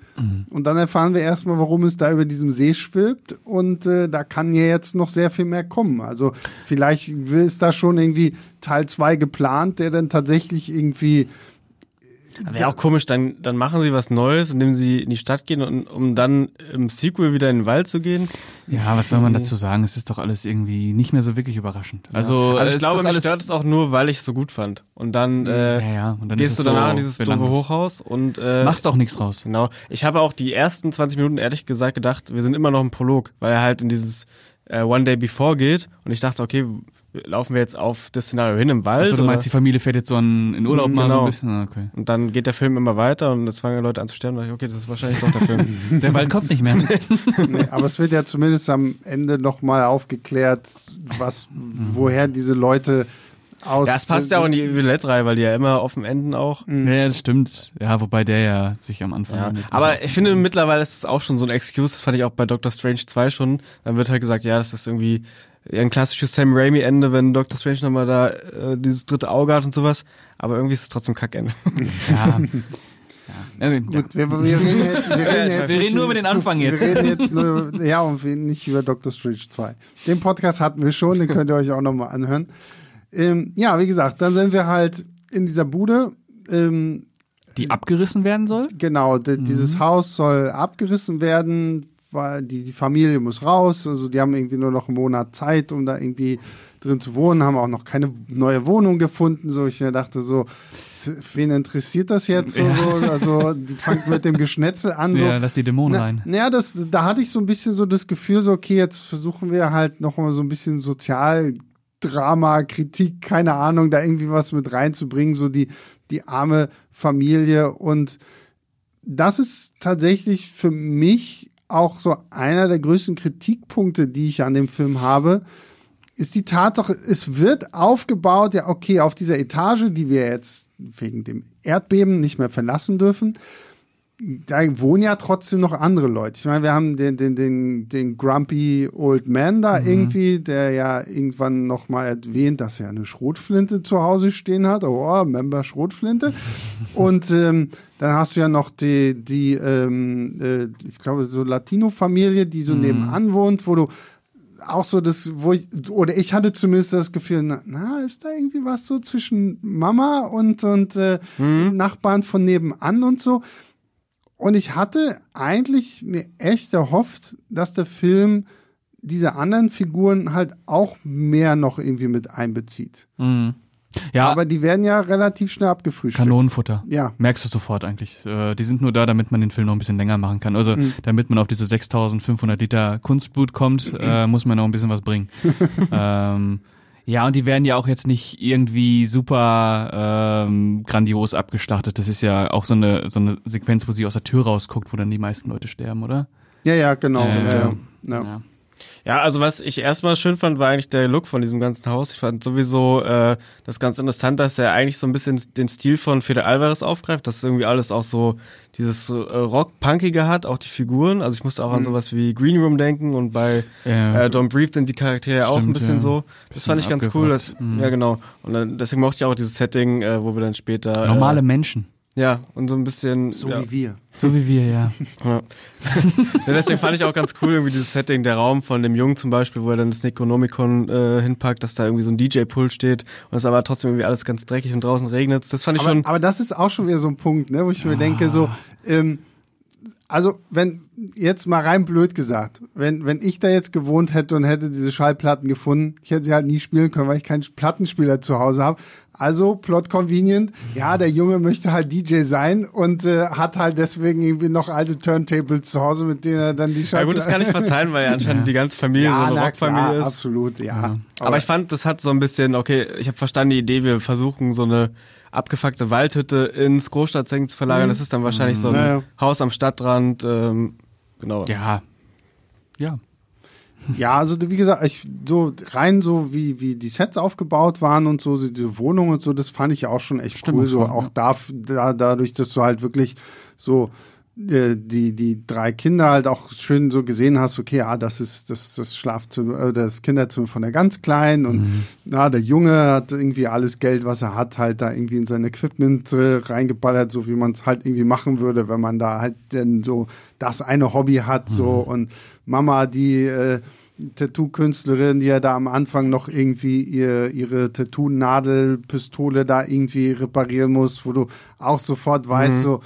Und dann erfahren wir erstmal, warum es da über diesem See schwebt. Und äh, da kann ja jetzt noch sehr viel mehr kommen. Also vielleicht ist da schon irgendwie Teil 2 geplant, der dann tatsächlich irgendwie Wäre auch komisch, dann, dann machen sie was Neues, indem sie in die Stadt gehen, und, um dann im Sequel wieder in den Wald zu gehen. Ja, was soll man dazu sagen? Es ist doch alles irgendwie nicht mehr so wirklich überraschend. Also, Also es ich glaube, mich stört es auch nur, weil ich es so gut fand. Und dann äh, ja, ja. Und dann gehst du danach so in dieses doofe. Hochhaus und äh, Machst auch nichts draus. Genau. Ich habe auch die ersten 20 Minuten ehrlich gesagt gedacht, wir sind immer noch im Prolog, weil er halt in dieses äh, One Day Before geht und ich dachte, okay, laufen wir jetzt auf das Szenario hin im Wald? Also du oder? meinst, die Familie fährt jetzt so in, in Urlaub mal so Genau. ein bisschen? Ah, Okay. und dann geht der Film immer weiter und es fangen Leute an zu sterben. Da dachte ich, okay, das ist wahrscheinlich doch der Film. *laughs* Der Wald kommt nicht mehr. *laughs* Nee, aber es wird ja zumindest am Ende nochmal aufgeklärt, was, woher diese Leute aus. ja, es passt ja auch in die Evil Dead Reihe, weil die ja immer offen enden auch. ja, das stimmt. Ja, wobei der ja sich am Anfang. Ja, aber ich finde mittlerweile ist es auch schon so ein Excuse, das fand ich auch bei Doctor Strange 2 schon. Dann wird halt gesagt, ja, das ist irgendwie ein klassisches Sam Raimi Ende, wenn Doctor Strange nochmal da äh, dieses dritte Auge hat und sowas. Aber irgendwie ist es trotzdem Kackende. ja. *laughs* ja. ja. Gut, wir, wir reden jetzt, wir *laughs* reden jetzt Wir reden nur über den Anfang jetzt. Wir reden jetzt nur, ja, und nicht über Doctor Strange 2. Den Podcast hatten wir schon, den könnt ihr euch auch nochmal anhören. Ähm, ja, wie gesagt, dann sind wir halt in dieser Bude. Ähm, Die abgerissen werden soll? genau, d- dieses Haus soll abgerissen werden, weil die, die Familie muss raus. Also die haben irgendwie nur noch einen Monat Zeit, um da irgendwie drin zu wohnen, haben auch noch keine neue Wohnung gefunden. So, ich mir dachte so, wen interessiert das jetzt? So, Ja. so, also die fangt mit dem Geschnetzel an. So. Ja, lass die Dämonen Na, rein. ja, das, da hatte ich so ein bisschen so das Gefühl, so, okay, jetzt versuchen wir halt noch mal so ein bisschen Sozialdrama, Kritik, keine Ahnung, da irgendwie was mit reinzubringen, so die, die arme Familie. Und das ist tatsächlich für mich auch so einer der größten Kritikpunkte, die ich an dem Film habe. ist die Tatsache, es wird aufgebaut, ja, okay, auf dieser Etage, die wir jetzt wegen dem Erdbeben nicht mehr verlassen dürfen, da wohnen ja trotzdem noch andere Leute. Ich meine, wir haben den, den, den, den Grumpy Old Man da mhm. irgendwie, der ja irgendwann nochmal erwähnt, dass er eine Schrotflinte zu Hause stehen hat. Oh, Member Schrotflinte. *laughs* Und ähm, dann hast du ja noch die, die ähm, äh, ich glaube, so Latino-Familie, die so mhm. nebenan wohnt, wo du auch so das, wo ich, oder ich hatte zumindest das Gefühl, na, na ist da irgendwie was so zwischen Mama und, und äh, mhm. Nachbarn von nebenan und so. Und ich hatte eigentlich mir echt erhofft, dass der Film diese anderen Figuren halt auch mehr noch irgendwie mit einbezieht. Mhm. Ja. Aber die werden ja relativ schnell abgefrühstückt. Kanonenfutter. Ja. Merkst du sofort eigentlich. Äh, die sind nur da, damit man den Film noch ein bisschen länger machen kann. Also, mhm. damit man auf diese 6500 Liter Kunstblut kommt, *clears throat* äh, muss man noch ein bisschen was bringen. *laughs* ähm, ja, und die werden ja auch jetzt nicht irgendwie super ähm, grandios abgestartet. Das ist ja auch so eine, so eine Sequenz, wo sie aus der Tür rausguckt, wo dann die meisten Leute sterben, oder? Ja, ja, genau. Äh, ja, ja. ja. Ja, also was ich erstmal schön fand, war eigentlich der Look von diesem ganzen Haus. Ich fand sowieso äh, das ganz interessant, dass er eigentlich so ein bisschen den Stil von Fede Alvarez aufgreift, dass irgendwie alles auch so dieses äh, Rock-Punkige hat, auch die Figuren. Also ich musste auch mhm. an sowas wie Green Room denken und bei ja. äh, Don't Breathe sind die Charaktere Stimmt, auch ein bisschen ja. so. Das bisschen fand ich ganz cool. Dass, mhm. Ja, genau. Und dann, deswegen mochte ich auch dieses Setting, äh, wo wir dann später... Normale äh, Menschen. Ja, und so ein bisschen. So ja. wie wir. So wie wir, *laughs* ja. ja. Deswegen fand ich auch ganz cool, irgendwie dieses Setting, der Raum von dem Jungen zum Beispiel, wo er dann das Necronomicon äh, hinpackt, dass da irgendwie so ein DJ-Pult steht und es aber trotzdem irgendwie alles ganz dreckig und draußen regnet. Das fand ich aber, schon. Aber das ist auch schon wieder so ein Punkt, ne, wo ich mir denke, so, ähm, also wenn jetzt mal rein blöd gesagt, wenn wenn ich da jetzt gewohnt hätte und hätte diese Schallplatten gefunden, ich hätte sie halt nie spielen können, weil ich keinen Plattenspieler zu Hause habe. Also plot convenient. Ja, der Junge möchte halt DJ sein und äh, hat halt deswegen irgendwie noch alte Turntables zu Hause, mit denen er dann die Schallplatten. Ja gut, das kann ich verzeihen, weil ja *laughs* anscheinend ja. die ganze Familie ja, so eine Rockfamilie ist. Absolut, ja. ja. Aber, Aber ich fand, das hat so ein bisschen, okay, ich habe verstanden die Idee, wir versuchen so eine abgefuckte Waldhütte ins Großstadtsenken zu verlagern. Mhm. Das ist dann wahrscheinlich so ein naja. Haus am Stadtrand. Ähm, genau. Ja. Ja. Ja, also wie gesagt, ich, so rein so wie, wie die Sets aufgebaut waren und so, diese Wohnung und so, das fand ich ja auch schon echt Stimmt cool. So auch ja. da, da, dadurch, dass du halt wirklich so äh, die, die drei Kinder halt auch schön so gesehen hast, okay, ja, das ist das, das Schlafzimmer, äh, das Kinderzimmer von der ganz Kleinen und mhm. ja, der Junge hat irgendwie alles Geld, was er hat, halt da irgendwie in sein Equipment äh, reingeballert, so wie man es halt irgendwie machen würde, wenn man da halt denn so das eine Hobby hat, mhm. so und Mama, die äh, Tattoo-Künstlerin, die ja da am Anfang noch irgendwie ihr, ihre Tattoo-Nadelpistole da irgendwie reparieren muss, wo du auch sofort weißt, mhm. so,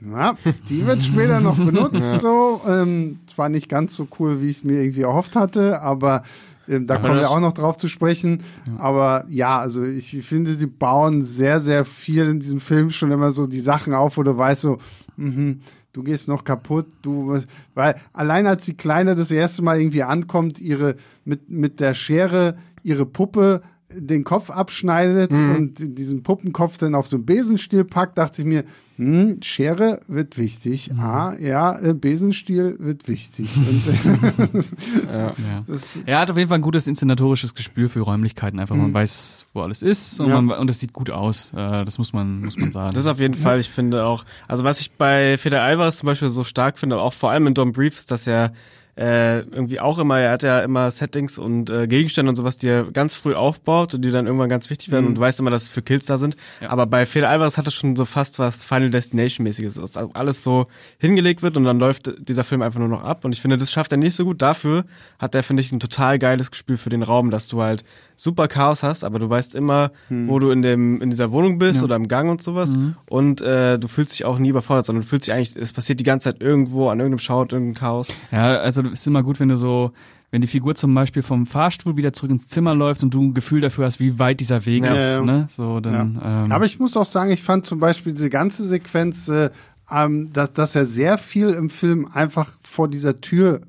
ja, die wird später noch benutzt, *laughs* ja. so. Ähm, zwar nicht ganz so cool, wie ich es mir irgendwie erhofft hatte, aber ähm, da aber kommen wir auch noch drauf zu sprechen. Ja. Aber ja, also ich finde, sie bauen sehr, sehr viel in diesem Film schon immer so die Sachen auf, wo du weißt so, mh, du gehst noch kaputt, du, weil allein als die Kleine das erste Mal irgendwie ankommt, ihre, mit, mit der Schere ihre Puppe den Kopf abschneidet mhm. und diesen Puppenkopf dann auf so einen Besenstiel packt, dachte ich mir, hm, Schere wird wichtig. Mhm. Ah, ja, äh, Besenstiel wird wichtig. *laughs* *laughs* ja. Das, er hat auf jeden Fall ein gutes inszenatorisches Gespür für Räumlichkeiten. Einfach, man mhm. weiß, wo alles ist und, ja. man, und es sieht gut aus. Äh, das muss man, muss man sagen. Das ist auf jeden Fall, ich finde auch, also was ich bei Feder Alvarez zum Beispiel so stark finde, auch vor allem in Don Brief, ist, dass er äh, irgendwie auch immer, er hat ja immer Settings und äh, Gegenstände und sowas, die er ganz früh aufbaut und die dann irgendwann ganz wichtig werden mhm. und du weißt immer, dass es für Kills da sind. Ja. Aber bei Fede Alvarez hat es schon so fast was Final Destination-mäßiges, dass alles so hingelegt wird und dann läuft dieser Film einfach nur noch ab. Und ich finde, das schafft er nicht so gut. Dafür hat er, finde ich, ein total geiles Gespür für den Raum, dass du halt super Chaos hast, aber du weißt immer, mhm. wo du in dem in dieser Wohnung bist ja. oder im Gang und sowas. Mhm. Und äh, du fühlst dich auch nie überfordert, sondern du fühlst dich eigentlich, es passiert die ganze Zeit irgendwo an irgendeinem Schaut, irgendein Chaos. Ja, also ist immer gut, wenn du so wenn die Figur zum Beispiel vom Fahrstuhl wieder zurück ins Zimmer läuft und du ein Gefühl dafür hast, wie weit dieser Weg ja, ist, ja. ne? So, dann, ja. ähm, Aber ich muss auch sagen, ich fand zum Beispiel diese ganze Sequenz, äh, ähm, dass, dass er sehr viel im Film einfach vor dieser Tür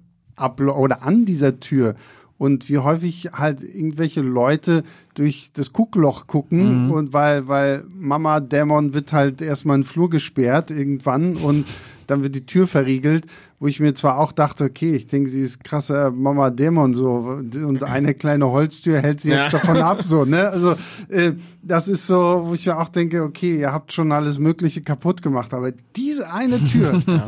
oder an dieser Tür und wie häufig halt irgendwelche Leute durch das Guckloch gucken mhm. und weil, weil Mama Dämon wird halt erstmal in den Flur gesperrt irgendwann und dann wird die Tür verriegelt wo ich mir zwar auch dachte, okay, ich denke, sie ist krasser Mama Dämon so und eine kleine Holztür hält sie jetzt ja. davon ab, so, ne? Also äh, das ist so, wo ich mir auch denke, okay, ihr habt schon alles Mögliche kaputt gemacht, aber diese eine Tür, *laughs* ja.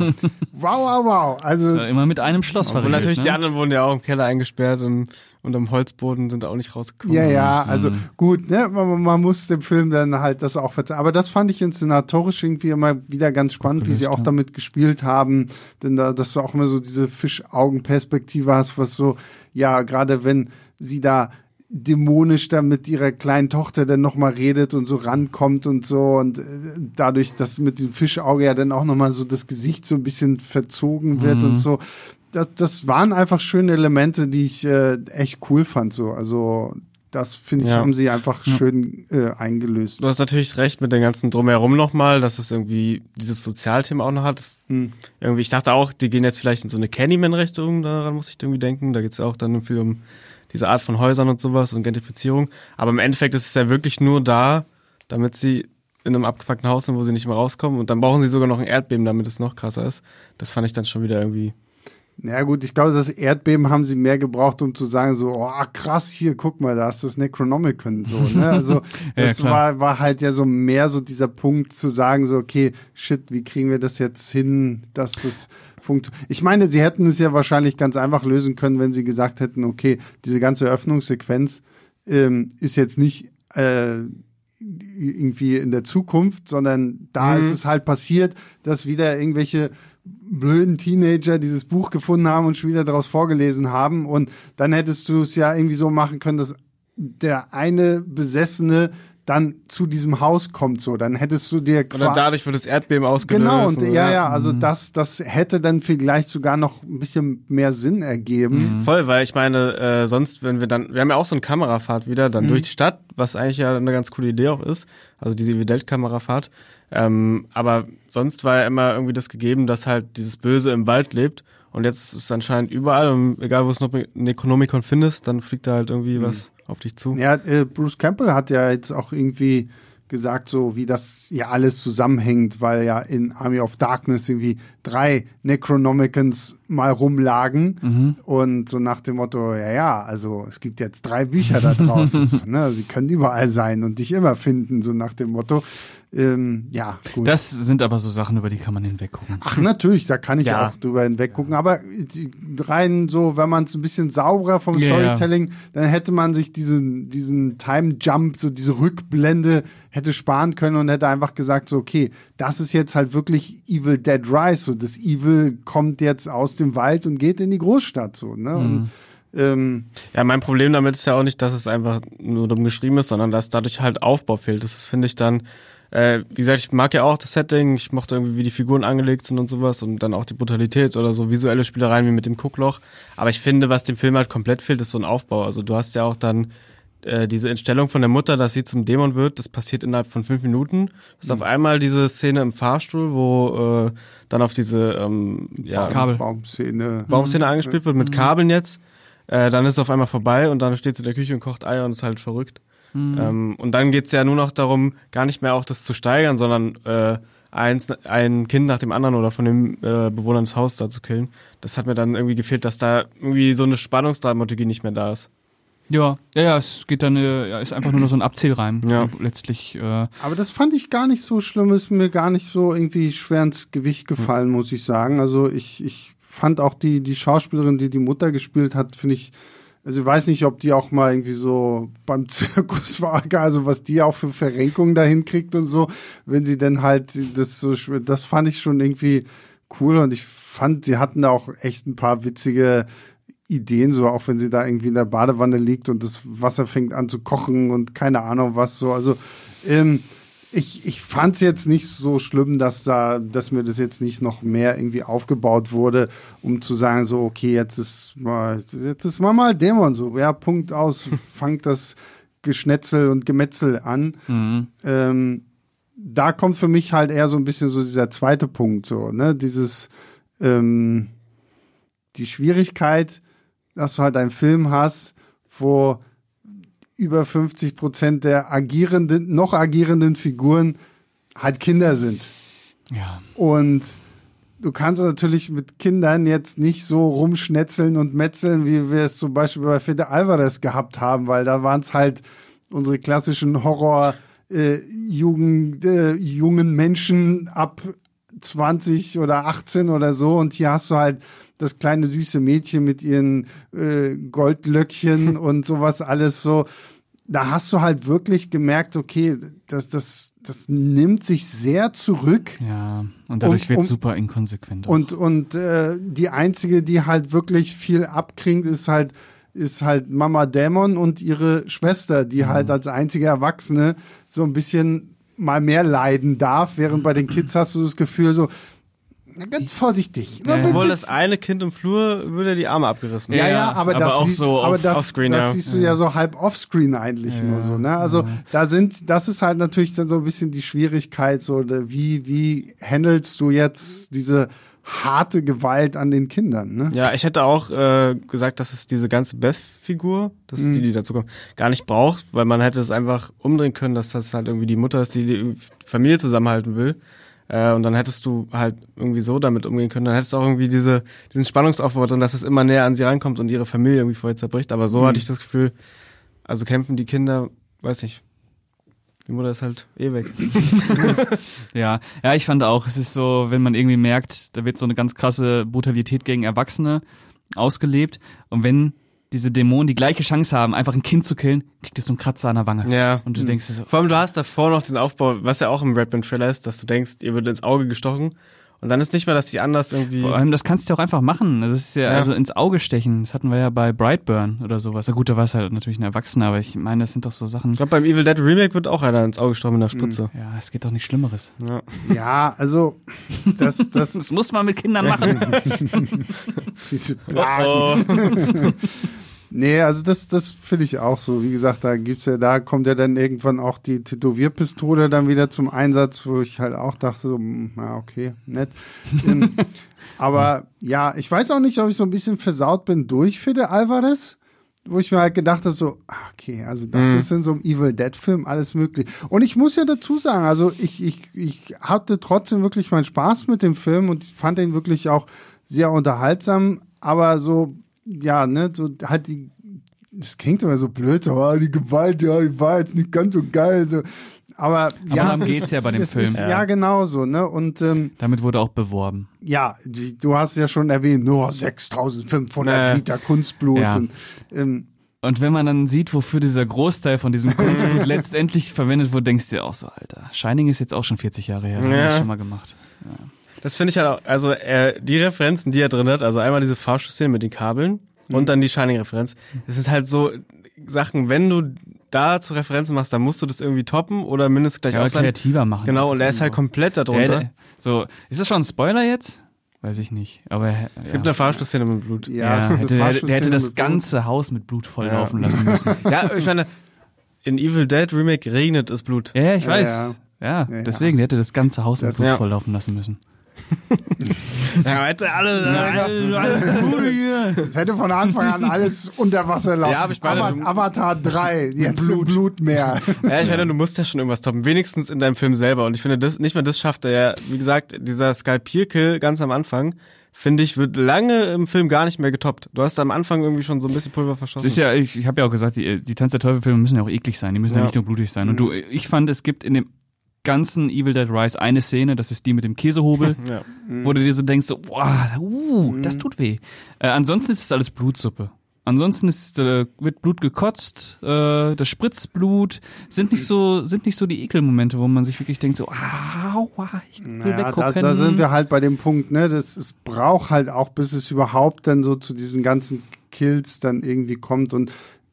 wow, wow, wow. Also immer mit einem Schloss verriegelt. Und natürlich ne? die anderen wurden ja auch im Keller eingesperrt und und am Holzboden sind auch nicht rausgekommen. Ja, ja, also mhm. gut, ne, man, man, muss dem Film dann halt das auch verzeihen. Aber das fand ich inszenatorisch irgendwie immer wieder ganz spannend, wie sie auch ja. damit gespielt haben. Denn da, dass du auch immer so diese Fischaugenperspektive hast, was so, ja, gerade wenn sie da dämonisch da mit ihrer kleinen Tochter dann nochmal redet und so rankommt und so und äh, dadurch, dass mit dem Fischauge ja dann auch nochmal so das Gesicht so ein bisschen verzogen wird mhm. und so das, das waren einfach schöne Elemente, die ich äh, echt cool fand. So, also das finde ich, ja. haben sie einfach schön äh, eingelöst. Du hast natürlich recht mit dem ganzen Drumherum nochmal, dass es irgendwie dieses Sozialthema auch noch hat. Das, hm. Irgendwie, ich dachte auch, die gehen jetzt vielleicht in so eine Candyman-Richtung, daran muss ich irgendwie denken. Da geht es ja auch dann viel um diese Art von Häusern und sowas und Gentrifizierung. Aber im Endeffekt ist es ja wirklich nur da, damit sie in einem abgefuckten Haus sind, wo sie nicht mehr rauskommen. Und dann brauchen sie sogar noch ein Erdbeben, damit es noch krasser ist. Das fand ich dann schon wieder irgendwie ja gut, ich glaube, das Erdbeben haben sie mehr gebraucht, um zu sagen so, oh krass, hier, guck mal, da ist das Necronomicon so. Ne? Also *laughs* das ja, war, war halt ja so mehr so dieser Punkt zu sagen so, okay, shit, wie kriegen wir das jetzt hin, dass das. Ich meine, sie hätten es ja wahrscheinlich ganz einfach lösen können, wenn sie gesagt hätten, okay, diese ganze Öffnungssequenz ähm, ist jetzt nicht äh, irgendwie in der Zukunft, sondern da mhm. ist es halt passiert, dass wieder irgendwelche blöden Teenager dieses Buch gefunden haben und schon wieder daraus vorgelesen haben. Und dann hättest du es ja irgendwie so machen können, dass der eine Besessene dann zu diesem Haus kommt so, dann hättest du dir oder dadurch wird das Erdbeben ausgelöst. Genau und ja ja, also mhm. das das hätte dann vielleicht sogar noch ein bisschen mehr Sinn ergeben. Mhm. Voll, weil ich meine, äh, sonst wenn wir dann wir haben ja auch so eine Kamerafahrt wieder dann mhm. durch die Stadt, was eigentlich ja eine ganz coole Idee auch ist, also diese Evidelt Kamerafahrt ähm, aber sonst war ja immer irgendwie das gegeben, dass halt dieses Böse im Wald lebt. Und jetzt ist es anscheinend überall und egal, wo es noch ein Necronomicon findest, dann fliegt da halt irgendwie mhm. was auf dich zu. Ja, äh, Bruce Campbell hat ja jetzt auch irgendwie gesagt, so wie das ja alles zusammenhängt, weil ja in Army of Darkness irgendwie drei Necronomicons mal rumlagen mhm. und so nach dem Motto, ja, ja, also es gibt jetzt drei Bücher da draußen, *laughs* so, ne? sie können überall sein und dich immer finden, so nach dem Motto. Ähm, ja, gut. Das sind aber so Sachen, über die kann man hinweggucken. Ach, natürlich, da kann ich ja. auch drüber hinweggucken. Aber rein so, wenn man es ein bisschen sauberer vom Storytelling, ja, ja. dann hätte man sich diesen, diesen Time Jump, so diese Rückblende hätte sparen können und hätte einfach gesagt, so, okay, das ist jetzt halt wirklich Evil Dead Rise. So, das Evil kommt jetzt aus dem Wald und geht in die Großstadt, so, ne? Mhm. Und, ähm, ja, mein Problem damit ist ja auch nicht, dass es einfach nur dumm geschrieben ist, sondern dass dadurch halt Aufbau fehlt. Das finde ich dann äh, wie gesagt, ich mag ja auch das Setting, ich mochte irgendwie, wie die Figuren angelegt sind und sowas und dann auch die Brutalität oder so visuelle Spielereien wie mit dem Guckloch. Aber ich finde, was dem Film halt komplett fehlt, ist so ein Aufbau. Also du hast ja auch dann äh, diese Entstellung von der Mutter, dass sie zum Dämon wird, das passiert innerhalb von fünf Minuten. Das ist mhm. auf einmal diese Szene im Fahrstuhl, wo äh, dann auf diese ähm, ja, Kabel. Baumszene, Baumszene mhm. angespielt wird mit mhm. Kabeln jetzt. Äh, dann ist es auf einmal vorbei und dann steht sie in der Küche und kocht Eier und ist halt verrückt. Mhm. Ähm, und dann geht's ja nur noch darum, gar nicht mehr auch das zu steigern, sondern äh, eins, ein Kind nach dem anderen oder von dem äh, Bewohnern des Hauses da zu killen. Das hat mir dann irgendwie gefehlt, dass da irgendwie so eine Spannungsdramaturgie nicht mehr da ist. Ja, ja, ja, es geht dann, äh, ja, ist einfach nur noch so ein Abzählreim. Ja. Letztlich. Äh Aber das fand ich gar nicht so schlimm, ist mir gar nicht so irgendwie schwer ins Gewicht gefallen, hm. muss ich sagen. Also ich, ich fand auch die, die Schauspielerin, die die Mutter gespielt hat, finde ich also ich weiß nicht, ob die auch mal irgendwie so beim *laughs* Zirkus war, also was die auch für Verrenkungen dahin kriegt und so, wenn sie dann halt das so, das fand ich schon irgendwie cool und ich fand, sie hatten da auch echt ein paar witzige Ideen, so auch wenn sie da irgendwie in der Badewanne liegt und das Wasser fängt an zu kochen und keine Ahnung was so. Also ähm, ich, ich fand es jetzt nicht so schlimm, dass da, dass mir das jetzt nicht noch mehr irgendwie aufgebaut wurde, um zu sagen, so, okay, jetzt ist mal, jetzt ist mal mal Dämon so, ja, Punkt aus, *laughs* fangt das Geschnetzel und Gemetzel an. Mhm. Ähm, da kommt für mich halt eher so ein bisschen so dieser zweite Punkt, so, ne, dieses, ähm, die Schwierigkeit, dass du halt einen Film hast, wo über 50 Prozent der agierenden, noch agierenden Figuren halt Kinder sind. Ja. Und du kannst natürlich mit Kindern jetzt nicht so rumschnetzeln und metzeln, wie wir es zum Beispiel bei Fede Alvarez gehabt haben, weil da waren es halt unsere klassischen Horror- äh, Jugend, äh, jungen Menschen ab 20 oder 18 oder so und hier hast du halt das kleine süße Mädchen mit ihren äh, Goldlöckchen *laughs* und sowas alles so. Da hast du halt wirklich gemerkt, okay, das, das, das nimmt sich sehr zurück. Ja, und dadurch wird um- super inkonsequent. auch. Und, und äh, die einzige, die halt wirklich viel abkriegt, ist halt, ist halt Mama Dämon und ihre Schwester, die halt als einzige Erwachsene so ein bisschen mal mehr leiden darf, während bei den Kids hast du das Gefühl so, ganz vorsichtig. Ja, Obwohl das eine Kind im Flur würde die Arme abgerissen. ja, ja, Ja, aber, aber das, auch siehst- so aber das, offscreen, das ja. siehst du ja so halb offscreen eigentlich nur so, ne? Also da sind, das ist halt natürlich dann so ein bisschen die Schwierigkeit, so wie wie handelst du jetzt diese harte Gewalt an den Kindern, ne? Ja, ich hätte auch äh, gesagt, dass es diese ganze Beth-Figur, das ist die, die dazu kommt, gar nicht braucht, weil man hätte es einfach umdrehen können, dass das halt irgendwie die Mutter ist, die die Familie zusammenhalten will. Äh, und dann hättest du halt irgendwie so damit umgehen können. Dann hättest du auch irgendwie diese, diesen Spannungsaufbau drin, dass es immer näher an sie rankommt und ihre Familie irgendwie vorher zerbricht. Aber so hatte ich das Gefühl, also kämpfen die Kinder, weiß nicht. Die Mutter ist halt eh weg. *laughs* Ja, ja, ich fand auch, es ist so, wenn man irgendwie merkt, da wird so eine ganz krasse Brutalität gegen Erwachsene ausgelebt und wenn diese Dämonen die gleiche Chance haben, einfach ein Kind zu killen, kriegt es so einen Kratzer an der Wange. Ja. Und du denkst dir so, Vor allem, du hast davor noch diesen Aufbau, was ja auch im Red Band Trailer ist, dass du denkst, ihr wird ins Auge gestochen. Und dann ist nicht mehr, dass die anders irgendwie. vor allem, das kannst du ja auch einfach machen. Das ist ja, Ja. also ins Auge stechen. Das hatten wir ja bei Brightburn oder sowas. Na gut, da war es halt natürlich ein Erwachsener, aber ich meine, das sind doch so Sachen. Ich glaube, beim Evil Dead Remake wird auch einer ins Auge gestochen mit einer Spritze. Ja, es geht doch nicht Schlimmeres. Ja. Ja, also das, das *laughs* Das muss man mit Kindern machen. *laughs* diese Plagen. *laughs* Nee, also das, das finde ich auch so. Wie gesagt, da gibt's ja, da kommt ja dann irgendwann auch die Tätowierpistole dann wieder zum Einsatz, wo ich halt auch dachte, so, hm, ja, okay, nett. Ähm, *laughs* Aber ja, ich weiß auch nicht, ob ich so ein bisschen versaut bin durch Fede Alvarez, wo ich mir halt gedacht habe, so, ah, okay, also das ist in so einem Evil Dead Film alles möglich. Und ich muss ja dazu sagen, also ich, ich, ich hatte trotzdem wirklich meinen Spaß mit dem Film und fand ihn wirklich auch sehr unterhaltsam, aber so, ja, ne, so halt die, das klingt immer so blöd, aber die Gewalt, ja, die war jetzt nicht ganz so geil, so. Aber, ja, darum es geht's ist- ja bei dem es Film. Ist, ja. genau so, ne, und, ähm, Damit wurde auch beworben. ja, die, du hast ja schon erwähnt, nur 6500 Nee. Liter Kunstblut. Ja. Und, ähm, Und wenn man dann sieht, wofür dieser Großteil von diesem *laughs* Kunstblut letztendlich verwendet wurde, denkst du dir auch so, Alter, Shining ist jetzt auch schon 40 Jahre her, haben wir Ja. das schon mal gemacht. Das finde ich halt auch, also äh, die Referenzen, die er drin hat, also einmal diese Fahrstuhlszene mit den Kabeln und dann die Shining-Referenz. Das ist halt so Sachen, wenn du da zu Referenzen machst, dann musst du das irgendwie toppen oder mindestens gleich Ja, auch oder kreativer machen. Genau, und er ist halt komplett darunter. Der, so, ist das schon ein Spoiler jetzt? Weiß ich nicht. Aber es gibt eine Fahrstuhlszene mit Blut. ja, ja, hätte, der, der hätte das mit Blut. ganze Haus mit Blut volllaufen Ja. lassen müssen. *laughs* Ja, ich meine, in Evil Dead Remake regnet es Blut. Ja, ja, ich Ja, weiß. Ja, Ja, ja. deswegen, der hätte das ganze Haus mit Das- Blut Ja. volllaufen lassen müssen. *laughs* Ja, hätte alle, Es hätte von Anfang an alles unter Wasser laufen. Ja, aber ich meine, Ava- Avatar 3, jetzt Blut, Blut mehr. *laughs* Ja, ich meine, du musst ja schon irgendwas toppen. Wenigstens in deinem Film selber. Und ich finde, das, nicht mal das schafft er ja. Wie gesagt, dieser Skalpierkill ganz am Anfang, finde ich, wird lange im Film gar nicht mehr getoppt. Du hast am Anfang irgendwie schon so ein bisschen Pulver verschossen. Das ist ja, ich, ich habe ja auch gesagt, die, die Tanz der Teufel-Filme müssen ja auch eklig sein. Die müssen ja, Ja. nicht nur blutig sein. Und du, ich fand, es gibt in dem ganzen Evil Dead Rise eine Szene, das ist die mit dem Käsehobel, *laughs* ja. wo du dir so denkst, so, boah, uh, das tut weh. Äh, ansonsten ist es alles Blutsuppe. Ansonsten ist, äh, wird Blut gekotzt, äh, das spritzt Blut, sind nicht so, sind nicht so die Ekelmomente, wo man sich wirklich denkt, so, aua, ich will Naja, da, weggucken. da sind wir halt bei dem Punkt, ne, das es braucht halt auch, bis es überhaupt dann so zu diesen ganzen Kills dann irgendwie kommt und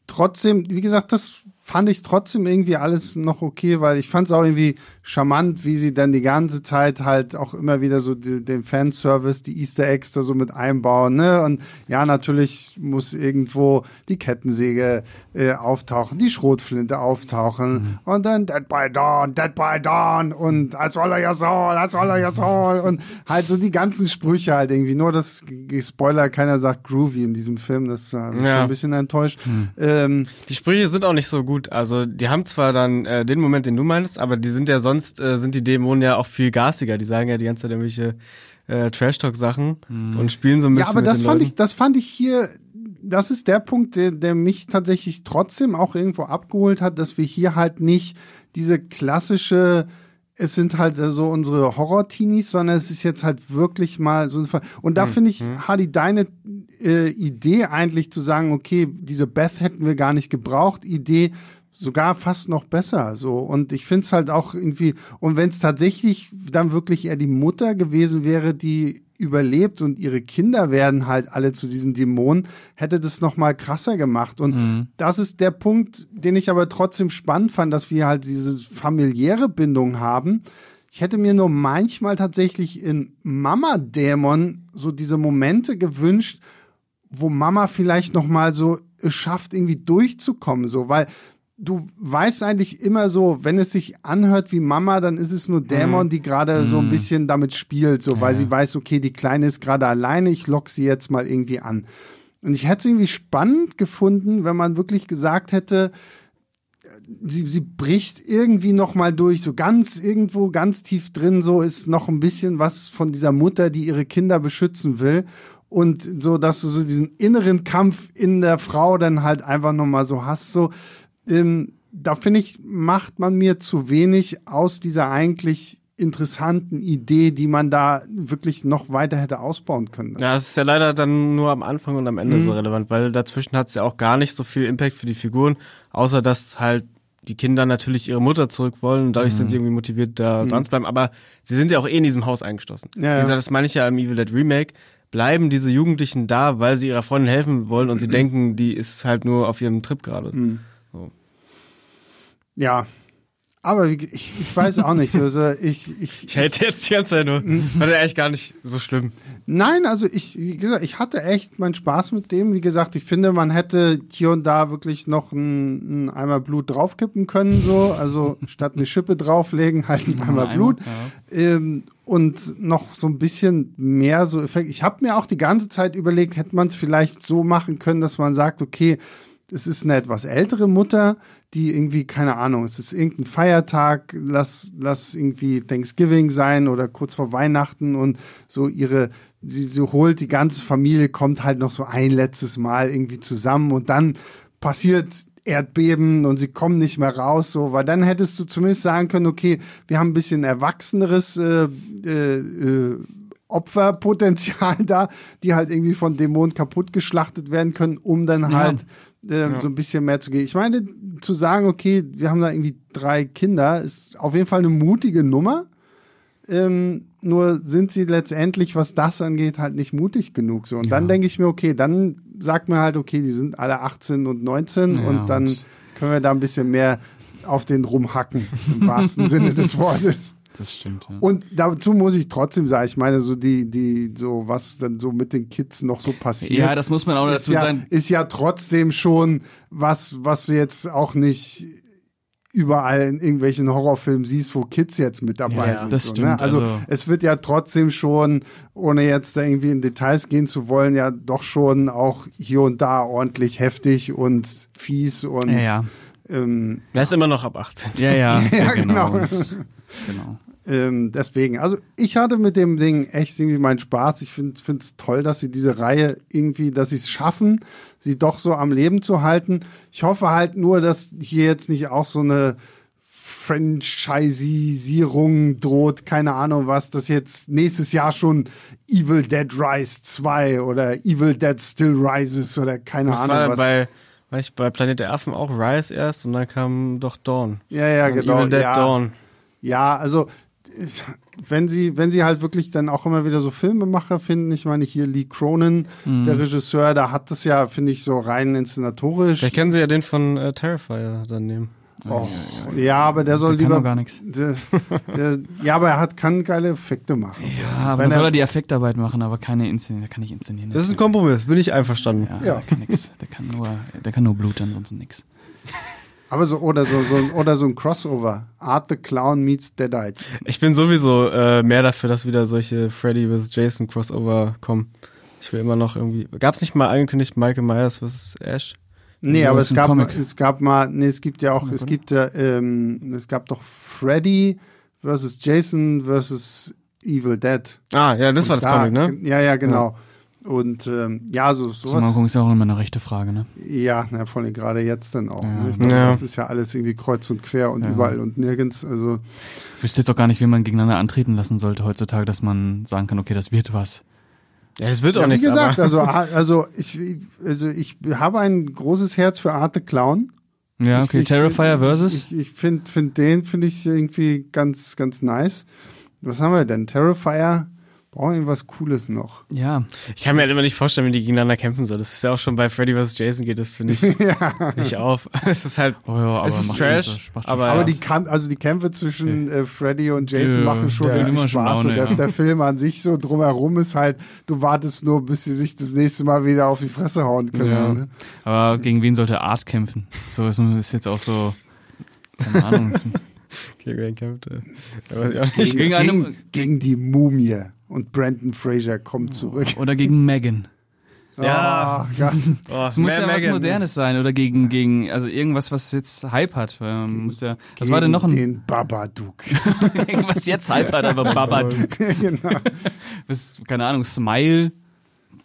trotzdem, wie gesagt, das fand ich trotzdem irgendwie alles noch okay, weil ich fand es auch irgendwie charmant, wie sie dann die ganze Zeit halt auch immer wieder so die, den Fanservice, die Easter Eggs da so mit einbauen, ne? Und ja, natürlich muss irgendwo die Kettensäge äh, auftauchen, die Schrotflinte auftauchen und dann Dead by Dawn, Dead by Dawn und als Roller your soul, als Roller your soul und halt so die ganzen Sprüche halt irgendwie. Nur das Spoiler, keiner sagt Groovy in diesem Film, das hat mich Ja. schon ein bisschen enttäuscht. Ähm, Die Sprüche sind auch nicht so gut. Also die haben zwar dann äh, den Moment, den du meinst, aber die sind ja sonst, äh, sind die Dämonen ja auch viel garstiger. Die sagen ja die ganze Zeit irgendwelche äh, Trash-Talk-Sachen und spielen so ein bisschen. Ja, aber mit das den fand Leuten. ich, das fand ich hier, das ist der Punkt, der, der mich tatsächlich trotzdem auch irgendwo abgeholt hat, dass wir hier halt nicht diese klassische, es sind halt so unsere Horror-Teenies, sondern es ist jetzt halt wirklich mal so ein Fall. Und da finde ich, Hadi, deine äh, Idee eigentlich zu sagen, okay, diese Beth hätten wir gar nicht gebraucht, Idee sogar fast noch besser. So. Und ich finde es halt auch irgendwie, und wenn es tatsächlich dann wirklich eher die Mutter gewesen wäre, die überlebt und ihre Kinder werden halt alle zu diesen Dämonen, hätte das noch mal krasser gemacht. Und das ist der Punkt, den ich aber trotzdem spannend fand, dass wir halt diese familiäre Bindung haben. Ich hätte mir nur manchmal tatsächlich in Mama-Dämon so diese Momente gewünscht, wo Mama vielleicht noch mal so es schafft, irgendwie durchzukommen, so, weil du weißt eigentlich immer so, wenn es sich anhört wie Mama, dann ist es nur Dämon, die gerade so ein bisschen damit spielt, so, weil sie weiß, okay, die Kleine ist gerade alleine, ich lock sie jetzt mal irgendwie an. Und ich hätte es irgendwie spannend gefunden, wenn man wirklich gesagt hätte, sie, sie bricht irgendwie noch mal durch, so ganz irgendwo, ganz tief drin, so ist noch ein bisschen was von dieser Mutter, die ihre Kinder beschützen will. Und so, dass du so diesen inneren Kampf in der Frau dann halt einfach noch mal so hast, so, ähm, da finde ich, macht man mir zu wenig aus dieser eigentlich interessanten Idee, die man da wirklich noch weiter hätte ausbauen können. Ja, es ist ja leider dann nur am Anfang und am Mhm. Ende so relevant, weil dazwischen hat es ja auch gar nicht so viel Impact für die Figuren, außer dass halt die Kinder natürlich ihre Mutter zurück wollen und dadurch Mhm. sind die irgendwie motiviert, da dran zu bleiben. Aber sie sind ja auch eh in diesem Haus eingeschlossen. Ja. Wie gesagt, das meine ich ja im Evil Dead Remake. Bleiben diese Jugendlichen da, weil sie ihrer Freundin helfen wollen Mhm. und sie *clears throat* denken, die ist halt nur auf ihrem Trip gerade. Ja. Aber ich, ich weiß auch nicht. Also ich, ich, Ich hätte jetzt die ganze Zeit nur, Mhm. fand er eigentlich gar nicht so schlimm. Nein, also ich, wie gesagt, ich hatte echt meinen Spaß mit dem. Wie gesagt, ich finde, man hätte hier und da wirklich noch ein, ein Eimer Blut draufkippen können, so. Also statt eine Schippe drauflegen, halt ein Eimer Blut. Ja. Ähm, und noch so ein bisschen mehr so Effekt. Ich habe mir auch die ganze Zeit überlegt, hätte man es vielleicht so machen können, dass man sagt, okay, es ist eine etwas ältere Mutter, die irgendwie, keine Ahnung, es ist irgendein Feiertag, lass, lass irgendwie Thanksgiving sein oder kurz vor Weihnachten und so ihre, sie, sie holt die ganze Familie, kommt halt noch so ein letztes Mal irgendwie zusammen und dann passiert Erdbeben und sie kommen nicht mehr raus, so, weil dann hättest du zumindest sagen können, okay, wir haben ein bisschen erwachseneres äh, äh, äh, Opferpotenzial *laughs* da, die halt irgendwie von Dämonen kaputt geschlachtet werden können, um dann halt äh, so ein bisschen mehr zu gehen. Ich meine, zu sagen, okay, wir haben da irgendwie drei Kinder, ist auf jeden Fall eine mutige Nummer. Ähm, nur sind sie letztendlich, was das angeht, halt nicht mutig genug. So. Und dann denke ich mir, okay, dann sagt mir halt, okay, die sind alle 18 und 19 Ja, und dann und- können wir da ein bisschen mehr auf den rumhacken, im wahrsten Sinne des Wortes. Das stimmt, ja. Und dazu muss ich trotzdem sagen, ich meine, so die, die, so was dann so mit den Kids noch so passiert. Ja, das muss man auch ist dazu ja, sagen. ist ja trotzdem schon was, was du jetzt auch nicht überall in irgendwelchen Horrorfilmen siehst, wo Kids jetzt mit dabei Ja, sind. das so, stimmt, Ne? Also, also- es wird ja trotzdem schon, ohne jetzt da irgendwie in Details gehen zu wollen, ja doch schon auch hier und da ordentlich heftig und fies und Ja, ja. ähm, Er ist immer noch ab 18. Ja, *laughs* ja, Ja, genau. genau. Und, genau. Ähm, deswegen, also ich hatte mit dem Ding echt irgendwie meinen Spaß. Ich finde es toll, dass sie diese Reihe irgendwie, dass sie es schaffen, sie doch so am Leben zu halten. Ich hoffe halt nur, dass hier jetzt nicht auch so eine Franchisierung droht, keine Ahnung was, dass jetzt nächstes Jahr schon Evil Dead Rise 2 oder Evil Dead Still Rises oder keine Das Ahnung war was. bei, war ich bei Planet der Affen auch Rise erst und dann kam doch Dawn. ja, ja, genau. Evil Dead ja. Dawn. Ja, also ich- wenn sie, wenn sie halt wirklich dann auch immer wieder so Filmemacher finden, ich meine hier Lee Cronin, Mhm. der Regisseur, da hat das ja, finde ich, so rein inszenatorisch. Vielleicht können sie ja den von äh, Terrifier dann nehmen. Och, ja, aber der soll Der kann lieber. doch gar nichts. Der, der, ja, aber er hat, kann geile Effekte machen. Ja, aber Wenn dann soll er- die Effektarbeit machen, aber keine inszenieren. Der kann nicht inszenieren. Das ist ein Kompromiss, bin ich einverstanden. ja, Ja. Der kann nix. Der kann nur, der kann nur Blut, ansonsten nix. *laughs* Aber so, oder so, so, ein- oder so ein Crossover. Art the Clown meets Deadites. Ich bin sowieso äh, mehr dafür, dass wieder solche Freddy vs. Jason Crossover kommen. Ich will immer noch irgendwie. Gab's nicht mal angekündigt Michael Myers vs. Ash? Nee, So aber es gab, Comic. es gab mal, nee, es gibt ja auch, es gibt ja, ähm, es gab doch Freddy versus Jason versus Evil Dead. Ah, ja, das Und war das da- Comic, ne? Ja, ja, genau. Und ähm, ja, so sowas. Zumarkung ist ja auch immer eine rechte Frage, ne? Ja, na, vor allem gerade jetzt dann auch. Ja. Ne? Ich meine, Ja. Das ist ja alles irgendwie kreuz und quer und Ja. überall und nirgends. Also Ich wüsste jetzt auch gar nicht, wie man gegeneinander antreten lassen sollte heutzutage, dass man sagen kann, okay, das wird was. Ja, das wird auch ja, wie nichts, gesagt, aber also, also ich, also ich habe ein großes Herz für Art the Clown. Ja, Ich- okay, ich Terrifier find- versus. Ich, ich finde find den finde ich irgendwie ganz ganz nice. Was haben wir denn? Terrifier brauchen irgendwas Cooles noch. Ja, ich kann mir halt immer nicht vorstellen, wie die gegeneinander kämpfen sollen. Das ist ja auch schon bei Freddy vs. Jason geht das, finde ich, *laughs* nicht auf. *laughs* Es ist halt, oh ja, aber Es ist Trash, schon- aber-. Aber die Kamp also die Kämpfe zwischen äh, Freddy und Jason Ja, machen schon irgendwie Spaß. Laune, und der, ja. der Film an sich so drumherum ist halt, du wartest nur, bis sie sich das nächste Mal wieder auf die Fresse hauen können. Ja. So, ne? Aber gegen wen sollte Art kämpfen? So ist, ist jetzt auch so. Keine Ahnung. *laughs* gegen wen kämpft er? Ja. Gegen gegen, gegen die Mumie. Und Brandon Fraser kommt zurück. Oder gegen Megan. Ja. *laughs* Ja. Oh, *laughs* Es muss mehr ja was Megan. Modernes sein oder gegen, gegen, also irgendwas, was jetzt Hype hat. Man muss ja, was war denn noch ein, Den Babadook. *laughs* was jetzt Hype hat, aber Babadook. genau. Was, keine Ahnung, Smile.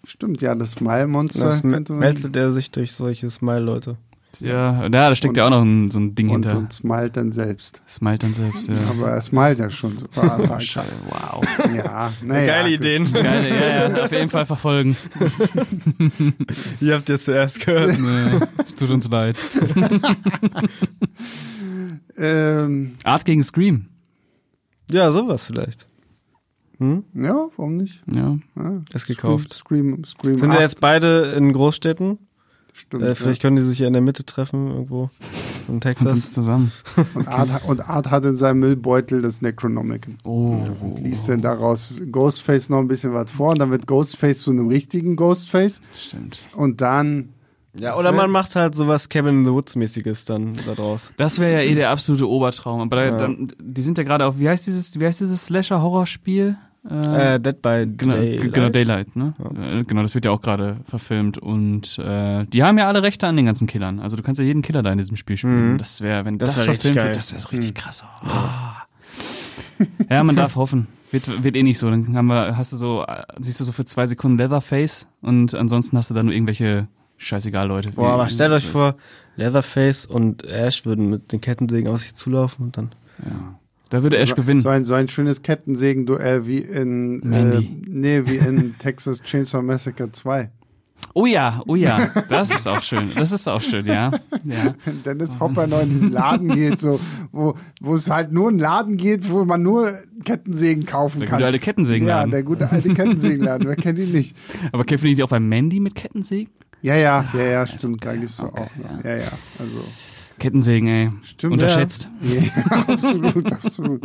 Stimmt, ja, das Smile-Monster. Das meldet er sich durch solche Smile-Leute. Ja, ja, da steckt ja auch noch ein, so ein Ding und, hinter. und smilet dann selbst. Smilet dann selbst, ja. Aber er smilet ja schon so. Ah, krass. *laughs* Wow. Ja, naja, Geile gut. Ideen. Geil, ja, ja, auf jeden Fall verfolgen. *laughs* Ihr habt es zuerst gehört. Nee, es tut uns leid. *laughs* Ähm, Art gegen Scream. Ja, sowas vielleicht. Hm? ja, warum nicht? Ja. Ja, Ist gekauft. Scream, Scream Sind ja 8, jetzt beide in Großstädten? Stimmt. Äh, vielleicht können die sich ja in der Mitte treffen, irgendwo in Texas. zusammen. ja. *laughs* und, Art, und Art hat in seinem Müllbeutel das Necronomicon. Oh. Liest denn daraus Ghostface noch ein bisschen was vor und dann wird Ghostface zu einem richtigen Ghostface Stimmt. und dann Ja, oder man macht halt sowas Cabin in the Woods mäßiges dann da draus. Das wäre ja eh der absolute Obertraum. Aber da, Ja. dann, die sind ja gerade auf, wie heißt dieses, wie heißt dieses Slasher-Horrorspiel? Äh, Dead by Genau, Daylight. genau, Daylight, ne? Äh, Genau, das wird ja auch gerade verfilmt und äh, die haben ja alle Rechte an den ganzen Killern. Also du kannst ja jeden Killer da in diesem Spiel spielen. Mhm. Das wäre, wenn Das das, wär verfilmt wird, das wäre so richtig krass. Ah. Ja, man *laughs* darf hoffen. Wird, wird eh nicht so. Dann haben wir, hast du so, äh, siehst du so für zwei Sekunden Leatherface und ansonsten hast du da nur irgendwelche scheißegal Leute. Boah, aber stellt euch vor, Leatherface und Ash würden mit den Kettensägen auf sich zulaufen und dann. Ja. Da würde Ash so, gewinnen. So ein, so ein schönes Kettensägen-Duell wie in äh, nee, wie in *laughs* Texas Chainsaw Massacre 2. Oh ja, oh ja, das ist auch schön. Das ist auch schön, ja. ja. *laughs* Dennis Hopper noch in diesen Laden geht, so, wo, wo es halt nur einen Laden geht, wo man nur Kettensägen kaufen Der kann. gute alte Kettensägenladen. Ja, der gute alte Kettensägenladen. Wer kennt ihn nicht? *laughs* Aber kämpfen die auch bei Mandy mit Kettensägen? Ja, ja, ja, ja, stimmt. okay, Da gibt's okay, auch noch. Ja, ja, also. Kettensägen, ey. Stimmt. Unterschätzt. Ja, ja *laughs* absolut, absolut.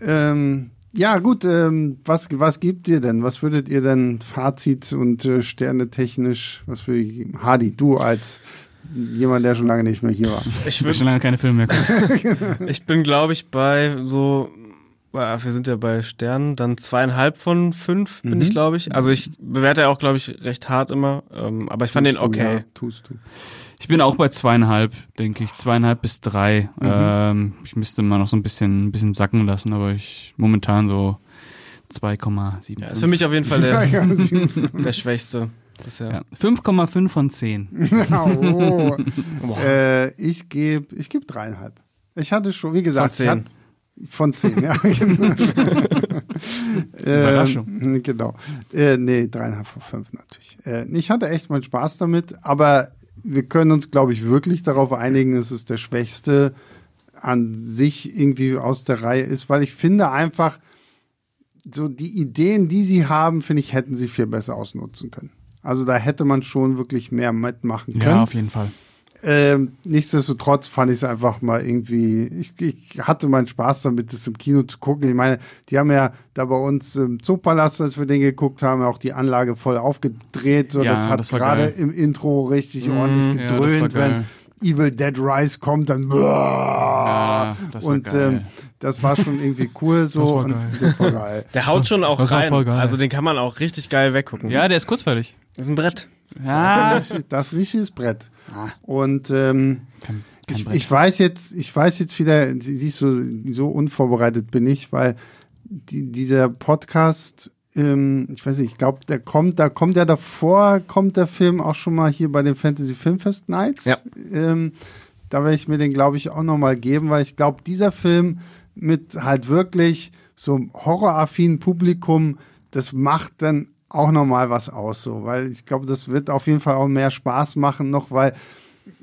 Ähm, ja, gut, ähm, was, was gibt ihr denn? Was würdet ihr denn Fazit und äh, Sterne technisch, was würde ich geben? Hardy, du als jemand, der schon lange nicht mehr hier war. Ich, will schon lange keine Filme mehr gucken. *laughs* ich bin, glaube ich, bei so, wir sind ja bei Sternen, dann zweieinhalb von fünf bin Mhm. ich, glaube ich. Also ich bewerte ja auch, glaube ich, recht hart immer. Ähm, aber ich fand den Tust du, okay. Ja, tust du. Ich bin auch bei zweieinhalb, denke ich. Zweieinhalb bis drei. Mhm. Ähm, ich müsste mal noch so ein bisschen, ein bisschen sacken lassen, aber ich momentan so 2,7. Ja, ist für mich auf jeden Fall der, *laughs* der Schwächste. bisher. Ja. 5,5 von 10. *laughs* oh. *laughs* Äh, ich gebe ich geb dreieinhalb. Ich hatte schon, wie gesagt, Von ich zehn. hatte- Von zehn, ja. genau. *laughs* Überraschung. Ähm, genau. Äh, nee, dreieinhalb von fünf natürlich. Äh, ich hatte echt meinen Spaß damit, aber wir können uns, glaube ich, wirklich darauf einigen, dass es der Schwächste an sich irgendwie aus der Reihe ist, weil ich finde einfach, so die Ideen, die sie haben, finde ich, hätten sie viel besser ausnutzen können. Also da hätte man schon wirklich mehr mitmachen können. Ja, auf jeden Fall. Ähm, nichtsdestotrotz fand ich es einfach mal irgendwie, ich, ich hatte meinen Spaß damit, das im Kino zu gucken. Ich meine, die haben ja da bei uns im Zoopalast, als wir den geguckt haben, auch die Anlage voll aufgedreht. So, Ja, das hat gerade im Intro richtig Mm, ordentlich ja, gedröhnt, wenn geil. Evil Dead Rise kommt, dann Ja, das war und geil. ähm, das war schon irgendwie cool *laughs* so. Das war und geil. Das war geil. *laughs* Der haut schon auch Das war rein. voll geil. Also den kann man auch richtig geil weggucken. ja, der ist kurzweilig. Das ist ein Brett. Ja, Das ist das richtiges Brett. Ah. Und ähm, kein, kein ich, ich weiß jetzt, ich weiß jetzt wieder, sie- siehst du, so unvorbereitet bin ich, weil die, dieser Podcast, ähm, ich weiß nicht, ich glaube, der kommt, da kommt ja davor, kommt der Film auch schon mal hier bei den Fantasy Filmfest Nights. Ja. Ähm, da werde ich mir den, glaube ich, auch nochmal geben, weil ich glaube, dieser Film mit halt wirklich so einem horroraffinen Publikum, das macht dann auch nochmal was aus, so, weil ich glaube, das wird auf jeden Fall auch mehr Spaß machen noch, weil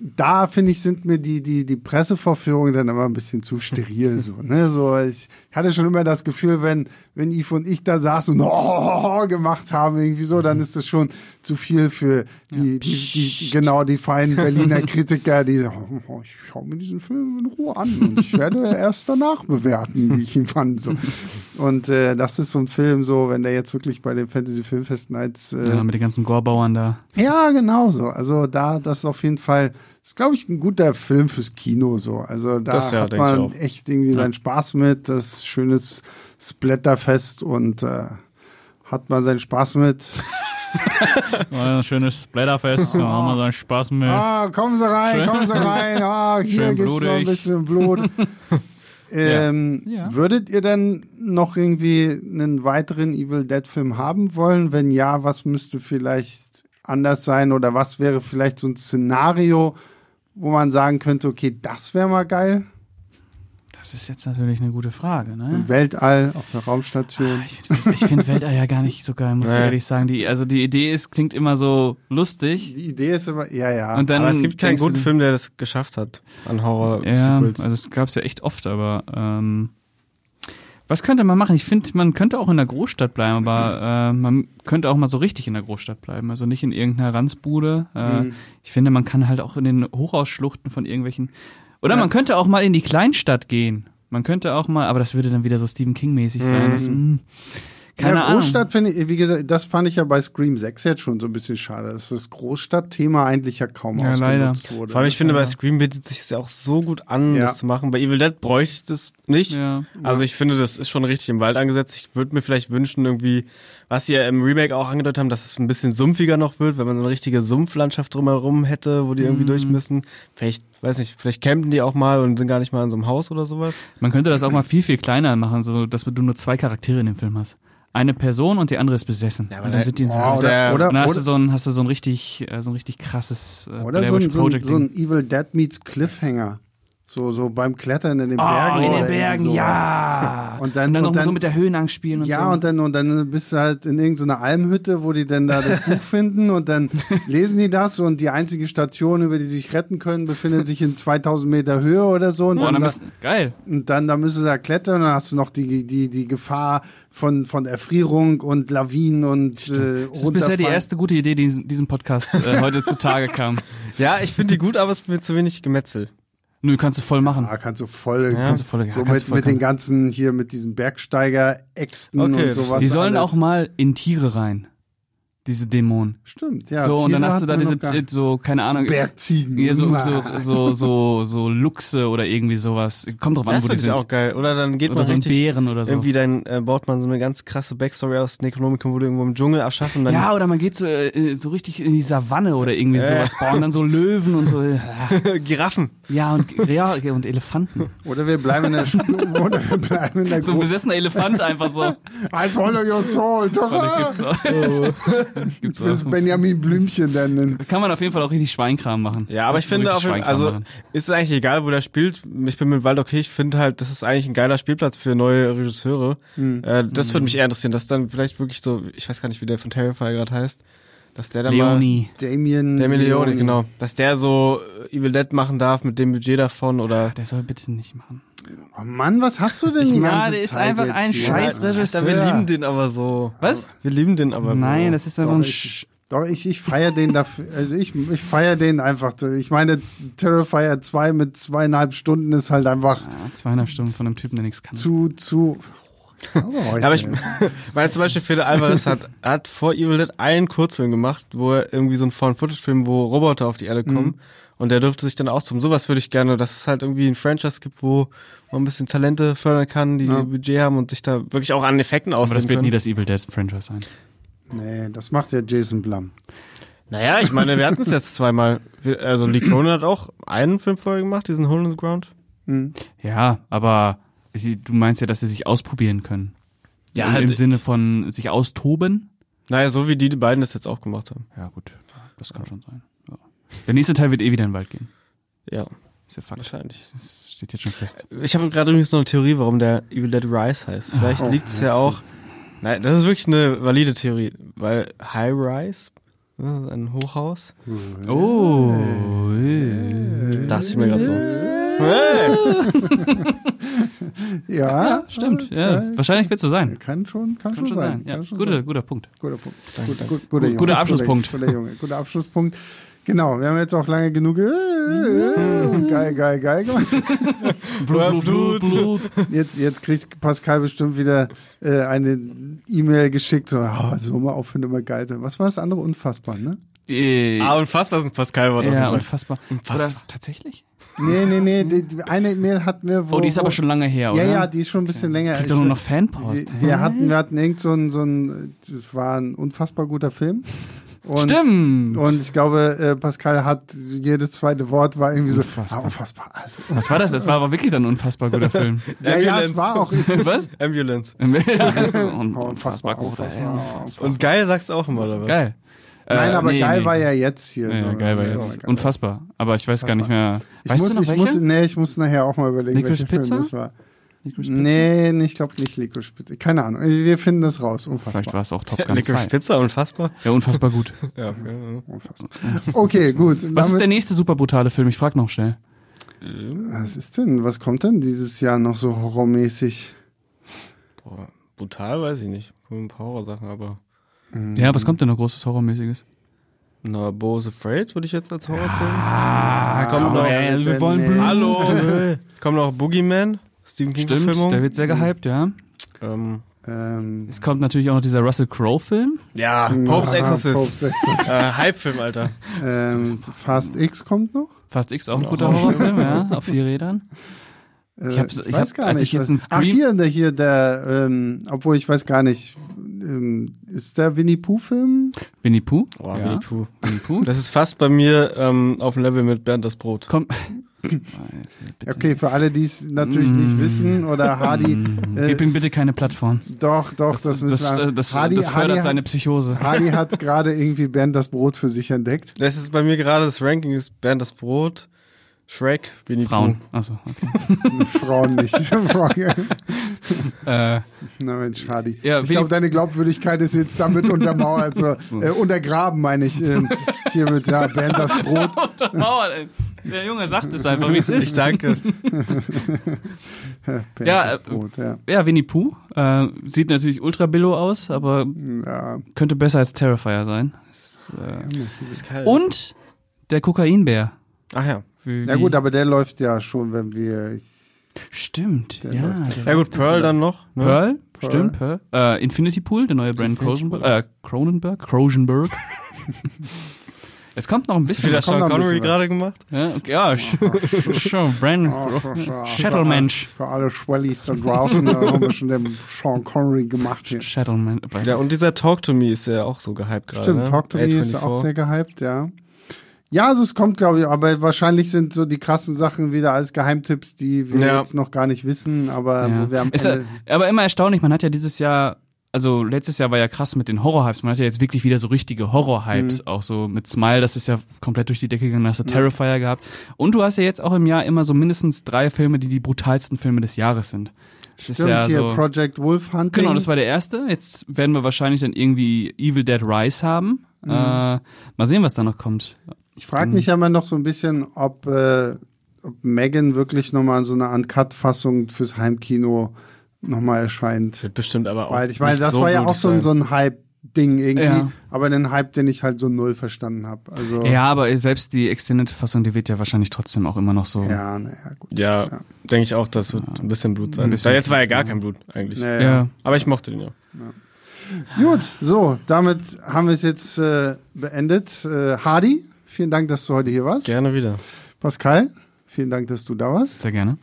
da finde ich, sind mir die, die, die Pressevorführungen dann immer ein bisschen zu steril, so, ne, so, ich hatte schon immer das Gefühl, wenn, wenn Yves und ich da saßen und oh, gemacht haben, irgendwie so, dann ist das schon zu viel für die, die, die, die, genau, die feinen Berliner *laughs* Kritiker, die sagen, oh, ich schaue mir diesen Film in Ruhe an und ich werde erst danach bewerten, wie ich ihn fand, so. Und, äh, das ist so ein Film, so, wenn der jetzt wirklich bei den Fantasy Filmfest Nights, äh, Ja, mit den ganzen Gorbauern da. ja, genau so. Also da, das ist auf jeden Fall, ist glaube ich ein guter Film fürs Kino so. Also da Das ja, hat man echt irgendwie seinen Spaß mit, das ist schönes Splatterfest und äh, hat man seinen Spaß mit. *laughs* ein schönes Splatterfest, da haben wir so einen Spaß mit. Ah, kommen Sie rein, Schön- kommen Sie rein. Ah, *laughs* hier Schön gibt's noch ein bisschen Blut. *laughs* Ähm, Ja. Würdet ihr denn noch irgendwie einen weiteren Evil Dead Film haben wollen? Wenn ja, was müsste vielleicht anders sein oder was wäre vielleicht so ein Szenario, wo man sagen könnte, okay, das wäre mal geil? Das ist jetzt natürlich eine gute Frage, ne? Im Weltall, auf einer Raumstation. Ich finde ich find Weltall ja gar nicht so geil, muss ich Nee. ehrlich sagen. Die, also die Idee ist, klingt immer so lustig. Die Idee ist immer, ja, ja. Und dann Aber es gibt keinen guten Film, der das geschafft hat an Ja, Horror-Sequels. also es gab es ja echt oft, aber ähm, was könnte man machen? Ich finde, man könnte auch in der Großstadt bleiben, aber äh, man könnte auch mal so richtig in der Großstadt bleiben, also nicht in irgendeiner Ranzbude. Äh, Mhm. Ich finde, man kann halt auch in den Hochhausschluchten von irgendwelchen oder Ja. man könnte auch mal in die Kleinstadt gehen. Man könnte auch mal, aber das würde dann wieder so Stephen King mäßig sein. Das, mh, keine ja, Ahnung. Großstadt finde ich, wie gesagt, das fand ich ja bei Scream 6 jetzt schon so ein bisschen schade, dass das Großstadtthema eigentlich ja kaum Ja, ausgenutzt wurde. Vor allem, ich finde, Ja. bei Scream bietet sich ja auch so gut an, Ja. das zu machen. Bei Evil Dead bräuchte ich das nicht. Ja. Also ich finde, das ist schon richtig im Wald angesetzt. Ich würde mir vielleicht wünschen, irgendwie, was sie ja im Remake auch angedeutet haben, dass es ein bisschen sumpfiger noch wird, wenn man so eine richtige Sumpflandschaft drumherum hätte, wo die irgendwie durch müssen. Vielleicht, weiß nicht, vielleicht campen die auch mal und sind gar nicht mal in so einem Haus oder sowas. Man könnte das auch mal viel, viel kleiner machen, so dass du nur zwei Charaktere in dem Film hast. Eine Person und die andere ist besessen. Ja, aber und dann sind die in so Oh, oder, der- oder, und dann hast du so ein, hast du so ein richtig, äh, so ein richtig krasses äh, oder so, ein, so, ein, so ein Evil Dead meets Cliffhanger. So, so beim Klettern in den Oh, Bergen. in den Bergen, sowas. ja. Und dann- noch und dann- so mit der Höhenangst spielen und Ja, so. und dann, und dann bist du halt in irgendeiner Almhütte, wo die dann da das *laughs* Buch finden und dann lesen die das und die einzige Station, über die sie sich retten können, befindet sich in 2000 Meter Höhe oder so. Und Boah, dann, dann da, bist, geil. und dann, da müssen sie da klettern und dann hast du noch die, die, die Gefahr von, von Erfrierung und Lawinen und äh, Das ist bisher die erste gute Idee, die in diesem Podcast äh, heute zutage kam. *laughs* Ja, ich finde die gut, aber es wird zu wenig Gemetzel. Nö, kannst du voll machen. Ja, kannst du voll, Kannst du voll, ja, so kannst mit, du voll mit den ganzen hier mit diesen Bergsteiger-Äxten Okay, und sowas. Die sollen alles. auch mal in Tiere rein. Diese Dämonen. Stimmt, ja. so, und Tiere dann hast du da diese, so, keine Ahnung. Bergziegen. Ja, so, so, *laughs* so, so, so Luchse oder irgendwie sowas. Kommt drauf an, Das wo die finde ich sind. auch geil. Oder dann geht Oder man so ein richtig, Bären oder so. irgendwie dann äh, baut man so eine ganz krasse Backstory aus Necronomicon, wo du irgendwo im Dschungel erschaffen dann Ja, oder man geht so, äh, so richtig in die Savanne oder irgendwie Äh. sowas, bauen dann so Löwen und so. äh, *laughs* Giraffen. Ja, und, ja, und Elefanten. Oder wir bleiben in der, Sch- *laughs* oder wir bleiben in der So ein besessener Elefant einfach so. I follow your soul. Doch, Das *laughs* gibt's *laughs* Du bist. Benjamin Blümchen dann. Kann man auf jeden Fall auch richtig Schweinkram machen. Ja, aber ich finde richtig auch, Schweinkram also machen. ist es eigentlich egal, wo der spielt. Ich bin mit Wald okay. Ich finde halt, das ist eigentlich ein geiler Spielplatz für neue Regisseure. Hm. Äh, das würde mich eher interessieren, dass dann vielleicht wirklich so, ich weiß gar nicht, wie der von Terrifier gerade heißt, dass der dann Leonie. Damien. mal, der Leone, Leone. genau, dass der so äh, Evil Dead machen darf mit dem Budget davon oder Der soll bitte nicht machen. Oh Mann, was hast du denn die Ich- ganze Ja, der ist Zeit einfach jetzt ein hier? scheiß Regisseur. wir lieben den aber so. Was? Wir lieben den aber so. Nein, das ist einfach Doch, ein ich, doch, ich, ich feiere den dafür. Also ich, ich feiere den einfach. Ich meine, Terrifier 2 mit zweieinhalb Stunden ist halt einfach Ja, zweieinhalb Stunden von einem Typen, der nichts kann. zu, zu. Aber heute Aber ich ist- *laughs* meine zum Beispiel Fede Alvarez hat, hat vor Evil Dead einen Kurzfilm gemacht, wo er irgendwie so ein Found-Footage-Film, wo Roboter auf die Erde kommen Mhm. Und der dürfte sich dann austoben. Sowas würde ich gerne, dass es halt irgendwie ein Franchise gibt, wo man ein bisschen Talente fördern kann, die Ja. Budget haben und sich da wirklich auch an Effekten Aber ausleben das wird können. nie das Evil Dead Franchise sein. nee, das macht ja Jason Blum. naja, ich meine, wir hatten es jetzt zweimal. Also Lee Cronin hat auch einen Film vorher gemacht, diesen Hole in the Ground. Hm. Ja, aber sie, du meinst ja, dass sie sich ausprobieren können. Ja, Im, halt- Im Sinne von sich austoben. Naja, so wie die beiden das jetzt auch gemacht haben. Ja, gut. Das kann schon sein. Ja. Der nächste Teil wird eh wieder in den Wald gehen. Ja, Ist ja Fakt. wahrscheinlich. Das steht jetzt schon fest. Ich habe gerade übrigens noch eine Theorie, warum der Evil Dead Rise heißt. Vielleicht Oh, liegt es ja auch. kommt's. Nein, das ist wirklich eine valide Theorie, weil High Rise, äh, ein Hochhaus, Oh. dachte ich mir gerade so. *laughs* Ja, Ja, stimmt. Ja, wahrscheinlich wird es so sein. Kann schon, kann, Kann schon sein. Ja, Kann schon guter, sein. guter Punkt. Guter Punkt. Danke. Gut, gut, guter Junge. Guter Abschlusspunkt. Guter, guter Junge. Guter Abschlusspunkt. Genau, wir haben jetzt auch lange genug äh, äh, geil, geil, geil gemacht. *laughs* Blut, Blut, Blut. Jetzt, jetzt kriegt Pascal bestimmt wieder äh, eine E-Mail geschickt, so, oh, so mal aufhören, immer geil. Was war das andere? Unfassbar, ne? Äh, Ah, unfassbar ist ein Pascal-Wort. auf ja, jeden Fall. unfassbar. Unfassbar. Oder tatsächlich? Nee, nee, nee, die, eine E-Mail hatten wir, wo... Oh, die ist wo, aber schon lange her, oder? Ja, ja, die ist schon ein bisschen länger. Kriegt Ich doch nur noch Fanpost. Wir, wir hatten, wir hatten irgend so ein, so ein, das war ein unfassbar guter Film. Und, Stimmt. Und ich glaube, äh, Pascal hat jedes zweite Wort war irgendwie so Unfassbar. Ah, unfassbar. Also, Was war das? Das war aber wirklich dann ein unfassbar guter *laughs* Film. ja, ja, es Ambulance. war auch. *laughs* Was? Ambulance. *laughs* Un unfassbar guter unfassbar, Film. unfassbar. Und geil sagst du auch immer, oder was? Geil. Nein, Äh, aber nee, geil nee. war ja jetzt hier. Ja, so. geil war So, jetzt. geil. Unfassbar. Aber ich weiß gar nicht mehr. Ich weißt muss, du noch ich muss, nee, ich muss nachher auch mal überlegen, welcher Film Pizza? das war. Licorice Pizza? Nee, nee, ich glaube nicht Licorice Pizza. Keine Ahnung. Wir finden das raus. Unfassbar. Vielleicht war es auch Top *laughs* Gun Licorice 2. Pizza, unfassbar. Ja, unfassbar gut. *laughs* Ja, okay. Unfassbar. Okay, gut. Was ist der nächste super brutale Film? Ich frag noch schnell. Was ist denn? Was kommt denn dieses Jahr noch so horrormäßig? Boah, brutal weiß ich nicht. Ein paar Horrorsachen, aber. Ja, was kommt denn noch großes Horrormäßiges? Na, Bo is Afraid würde ich jetzt als Horror zählen. Ah, komm, komm, noch. ey, wir wollen. Hallo! Kommt noch Boogeyman, Stephen King Stimmt, Verfilmung. der wird sehr gehypt, ja. ähm, Ähm, Es kommt natürlich auch noch dieser Russell Crowe-Film. ja, Popes Exorcist. Popes Exorcist. Äh, Hype-Film, Alter. ähm, Fast X kommt noch? Fast X, auch ein guter Horrorfilm, ja, auf vier Rädern. Äh, Ich hab's- ich weiß hab- gar als nicht. ich jetzt einen Ach, Screen- hier, der, hier, der, ähm, obwohl ich weiß gar nicht, ähm, ist der Winnie Pooh-Film? Winnie Pooh. Boah, ja. Winnie Pooh. Winnie Pooh. Das ist fast bei mir ähm, auf dem Level mit Bernd das Brot. Kommt. Okay, für alle, die es natürlich nicht wissen, oder *laughs* Hardy, äh, Gib ihm bitte keine Plattform. doch, doch, das, Das, müssen das, wir. das, Hardy, das fördert Hardy, seine Psychose. Hardy hat *laughs* gerade irgendwie Bernd das Brot für sich entdeckt. Das ist bei mir gerade das Ranking ist Bernd das Brot, Shrek, Winnie Frauen. Pooh. Achso, okay. *laughs* Frauen nicht. *laughs* Frauen- äh, Na Mensch, Hardy. Ja, ich glaube, deine Glaubwürdigkeit ist jetzt damit untermauert, also *laughs* äh, untergraben, meine ich. Ähm, hiermit, ja, Bernd das Brot. Mauer, ey. Der Junge sagt es einfach, wie es Ich ist. danke. Bernd Ja, äh, Brot, ja. Ja, Winnie Pooh. Äh, sieht natürlich ultra billow aus, aber ja. könnte besser als Terrifier sein. Ist, äh, Ist kalt. und der Kokainbär. Ach ja. Wie, Ja gut, aber der läuft ja schon, wenn wir. Stimmt, Der ja. läuft. der Ja gut, Pearl dann noch. Ne? Pearl, Pearl. stimmt, Pearl. Äh, Infinity Pool, der neue Brand Cronenberg. Äh, Cronenberg? Cronenberg. *laughs* es kommt noch ein bisschen wieder Da kommt Sean Connery gerade gemacht? Ja, okay, ja sch- schon, Brand Oh, für- für- Shuttlemensch. Für alle Schwellis da draußen, haben wir schon den Sean Connery gemacht hier. Shuttleman. Ja, und dieser Talk to Me ist ja auch so gehypt gerade. Stimmt, ne? Talk to Me ist A24. auch sehr gehypt, ja. Ja, also es kommt, glaube ich, aber wahrscheinlich sind so die krassen Sachen wieder als Geheimtipps, die wir Ja. jetzt noch gar nicht wissen, aber Ja. wo wir am Ist Ende. ja, aber immer erstaunlich, man hat ja dieses Jahr, also letztes Jahr war ja krass mit den Horror-Hypes, man hat ja jetzt wirklich wieder so richtige Horror-Hypes, auch so mit Smile, das ist ja komplett durch die Decke gegangen, da hast du Terrifier gehabt. Und du hast ja jetzt auch im Jahr immer so mindestens drei Filme, die die brutalsten Filme des Jahres sind. Das ist Stimmt, ja hier so, Project Wolf Hunting. Genau, das war der erste. Jetzt werden wir wahrscheinlich dann irgendwie Evil Dead Rise haben. Äh, mal sehen, was da noch kommt. Ich frage mich ja immer noch so ein bisschen, ob, äh, ob Megan wirklich nochmal so eine Uncut-Fassung fürs Heimkino nochmal erscheint. Wird bestimmt aber auch. Weil ich meine, das so war ja auch so ein, so ein Hype-Ding irgendwie, Ja. aber einen Hype, den ich halt so null verstanden habe. Also, Ja, aber selbst die Extended-Fassung, die wird ja wahrscheinlich trotzdem auch immer noch so. ja, naja, gut. Ja, Ja. denke ich auch, das wird ein bisschen Blut sein. Ein bisschen da jetzt war ja gar ja. kein Blut eigentlich. Ja, ja. Ja. Aber ich mochte den ja. Gut, so, damit haben wir es jetzt äh, beendet. Äh, Hardy, vielen Dank, dass du heute hier warst. Gerne wieder. Pascal, vielen Dank, dass du da warst. Sehr gerne.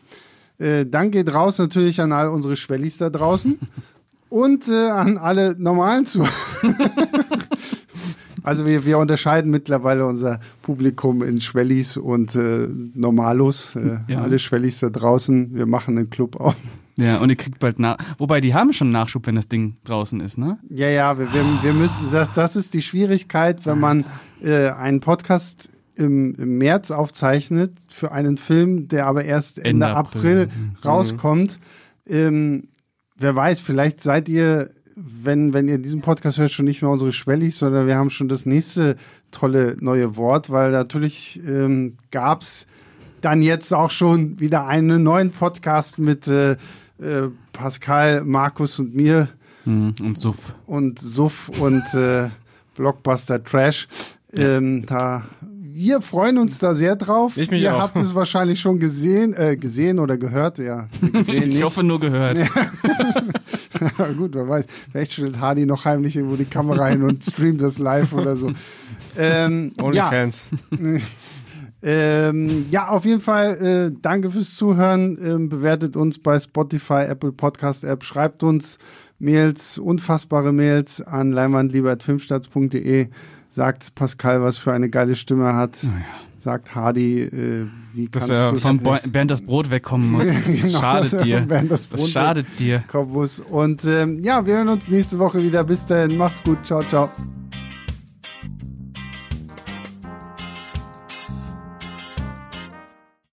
Äh, Dank geht raus natürlich an all unsere Schwellis da draußen *laughs* und äh, an alle normalen Zuhörer. *laughs* also wir, wir unterscheiden mittlerweile unser Publikum in Schwellis und äh, Normalos. Äh, Ja. Alle Schwellis da draußen, wir machen einen Club auf. Ja, und ihr kriegt bald nach. Wobei, die haben schon Nachschub, wenn das Ding draußen ist, ne? Ja, ja, wir, wir, wir müssen, das, das ist die Schwierigkeit, wenn man äh, einen Podcast im, im März aufzeichnet für einen Film, der aber erst Ende, Ende April, April. rauskommt. Ähm, wer weiß, vielleicht seid ihr, wenn, wenn ihr diesen Podcast hört, schon nicht mehr unsere Schwellis, sondern wir haben schon das nächste tolle neue Wort, weil natürlich ähm, gab's dann jetzt auch schon wieder einen neuen Podcast mit äh, äh, Pascal, Markus und mir Hm, Und Suff. und Suff und äh, Blockbuster Trash. Ähm, da, wir freuen uns da sehr drauf. Ich mich Ihr auch. habt es wahrscheinlich schon gesehen, äh, gesehen oder gehört. Ja, *laughs* gesehen Ich hoffe nur gehört. *laughs* Gut, wer weiß. Vielleicht stellt Hardy noch heimlich irgendwo die Kamera hin und streamt das live oder so. Ähm, ja, OnlyFans. *laughs* ähm, ja, auf jeden Fall äh, danke fürs Zuhören. Ähm, bewertet uns bei Spotify, Apple Podcast App. Schreibt uns Mails, unfassbare Mails an leinwandlieber.filmstarts.de. Sagt Pascal, was für eine geile Stimme er hat. Sagt Hardy, äh, wie Dass kannst er du vom Bo während das Brot wegkommen muss. *laughs* Das Genau, dass schadet dir. das Brot Das schadet dir. kommen muss. Und ähm, ja, wir hören uns nächste Woche wieder. Bis dahin, macht's gut. Ciao, ciao.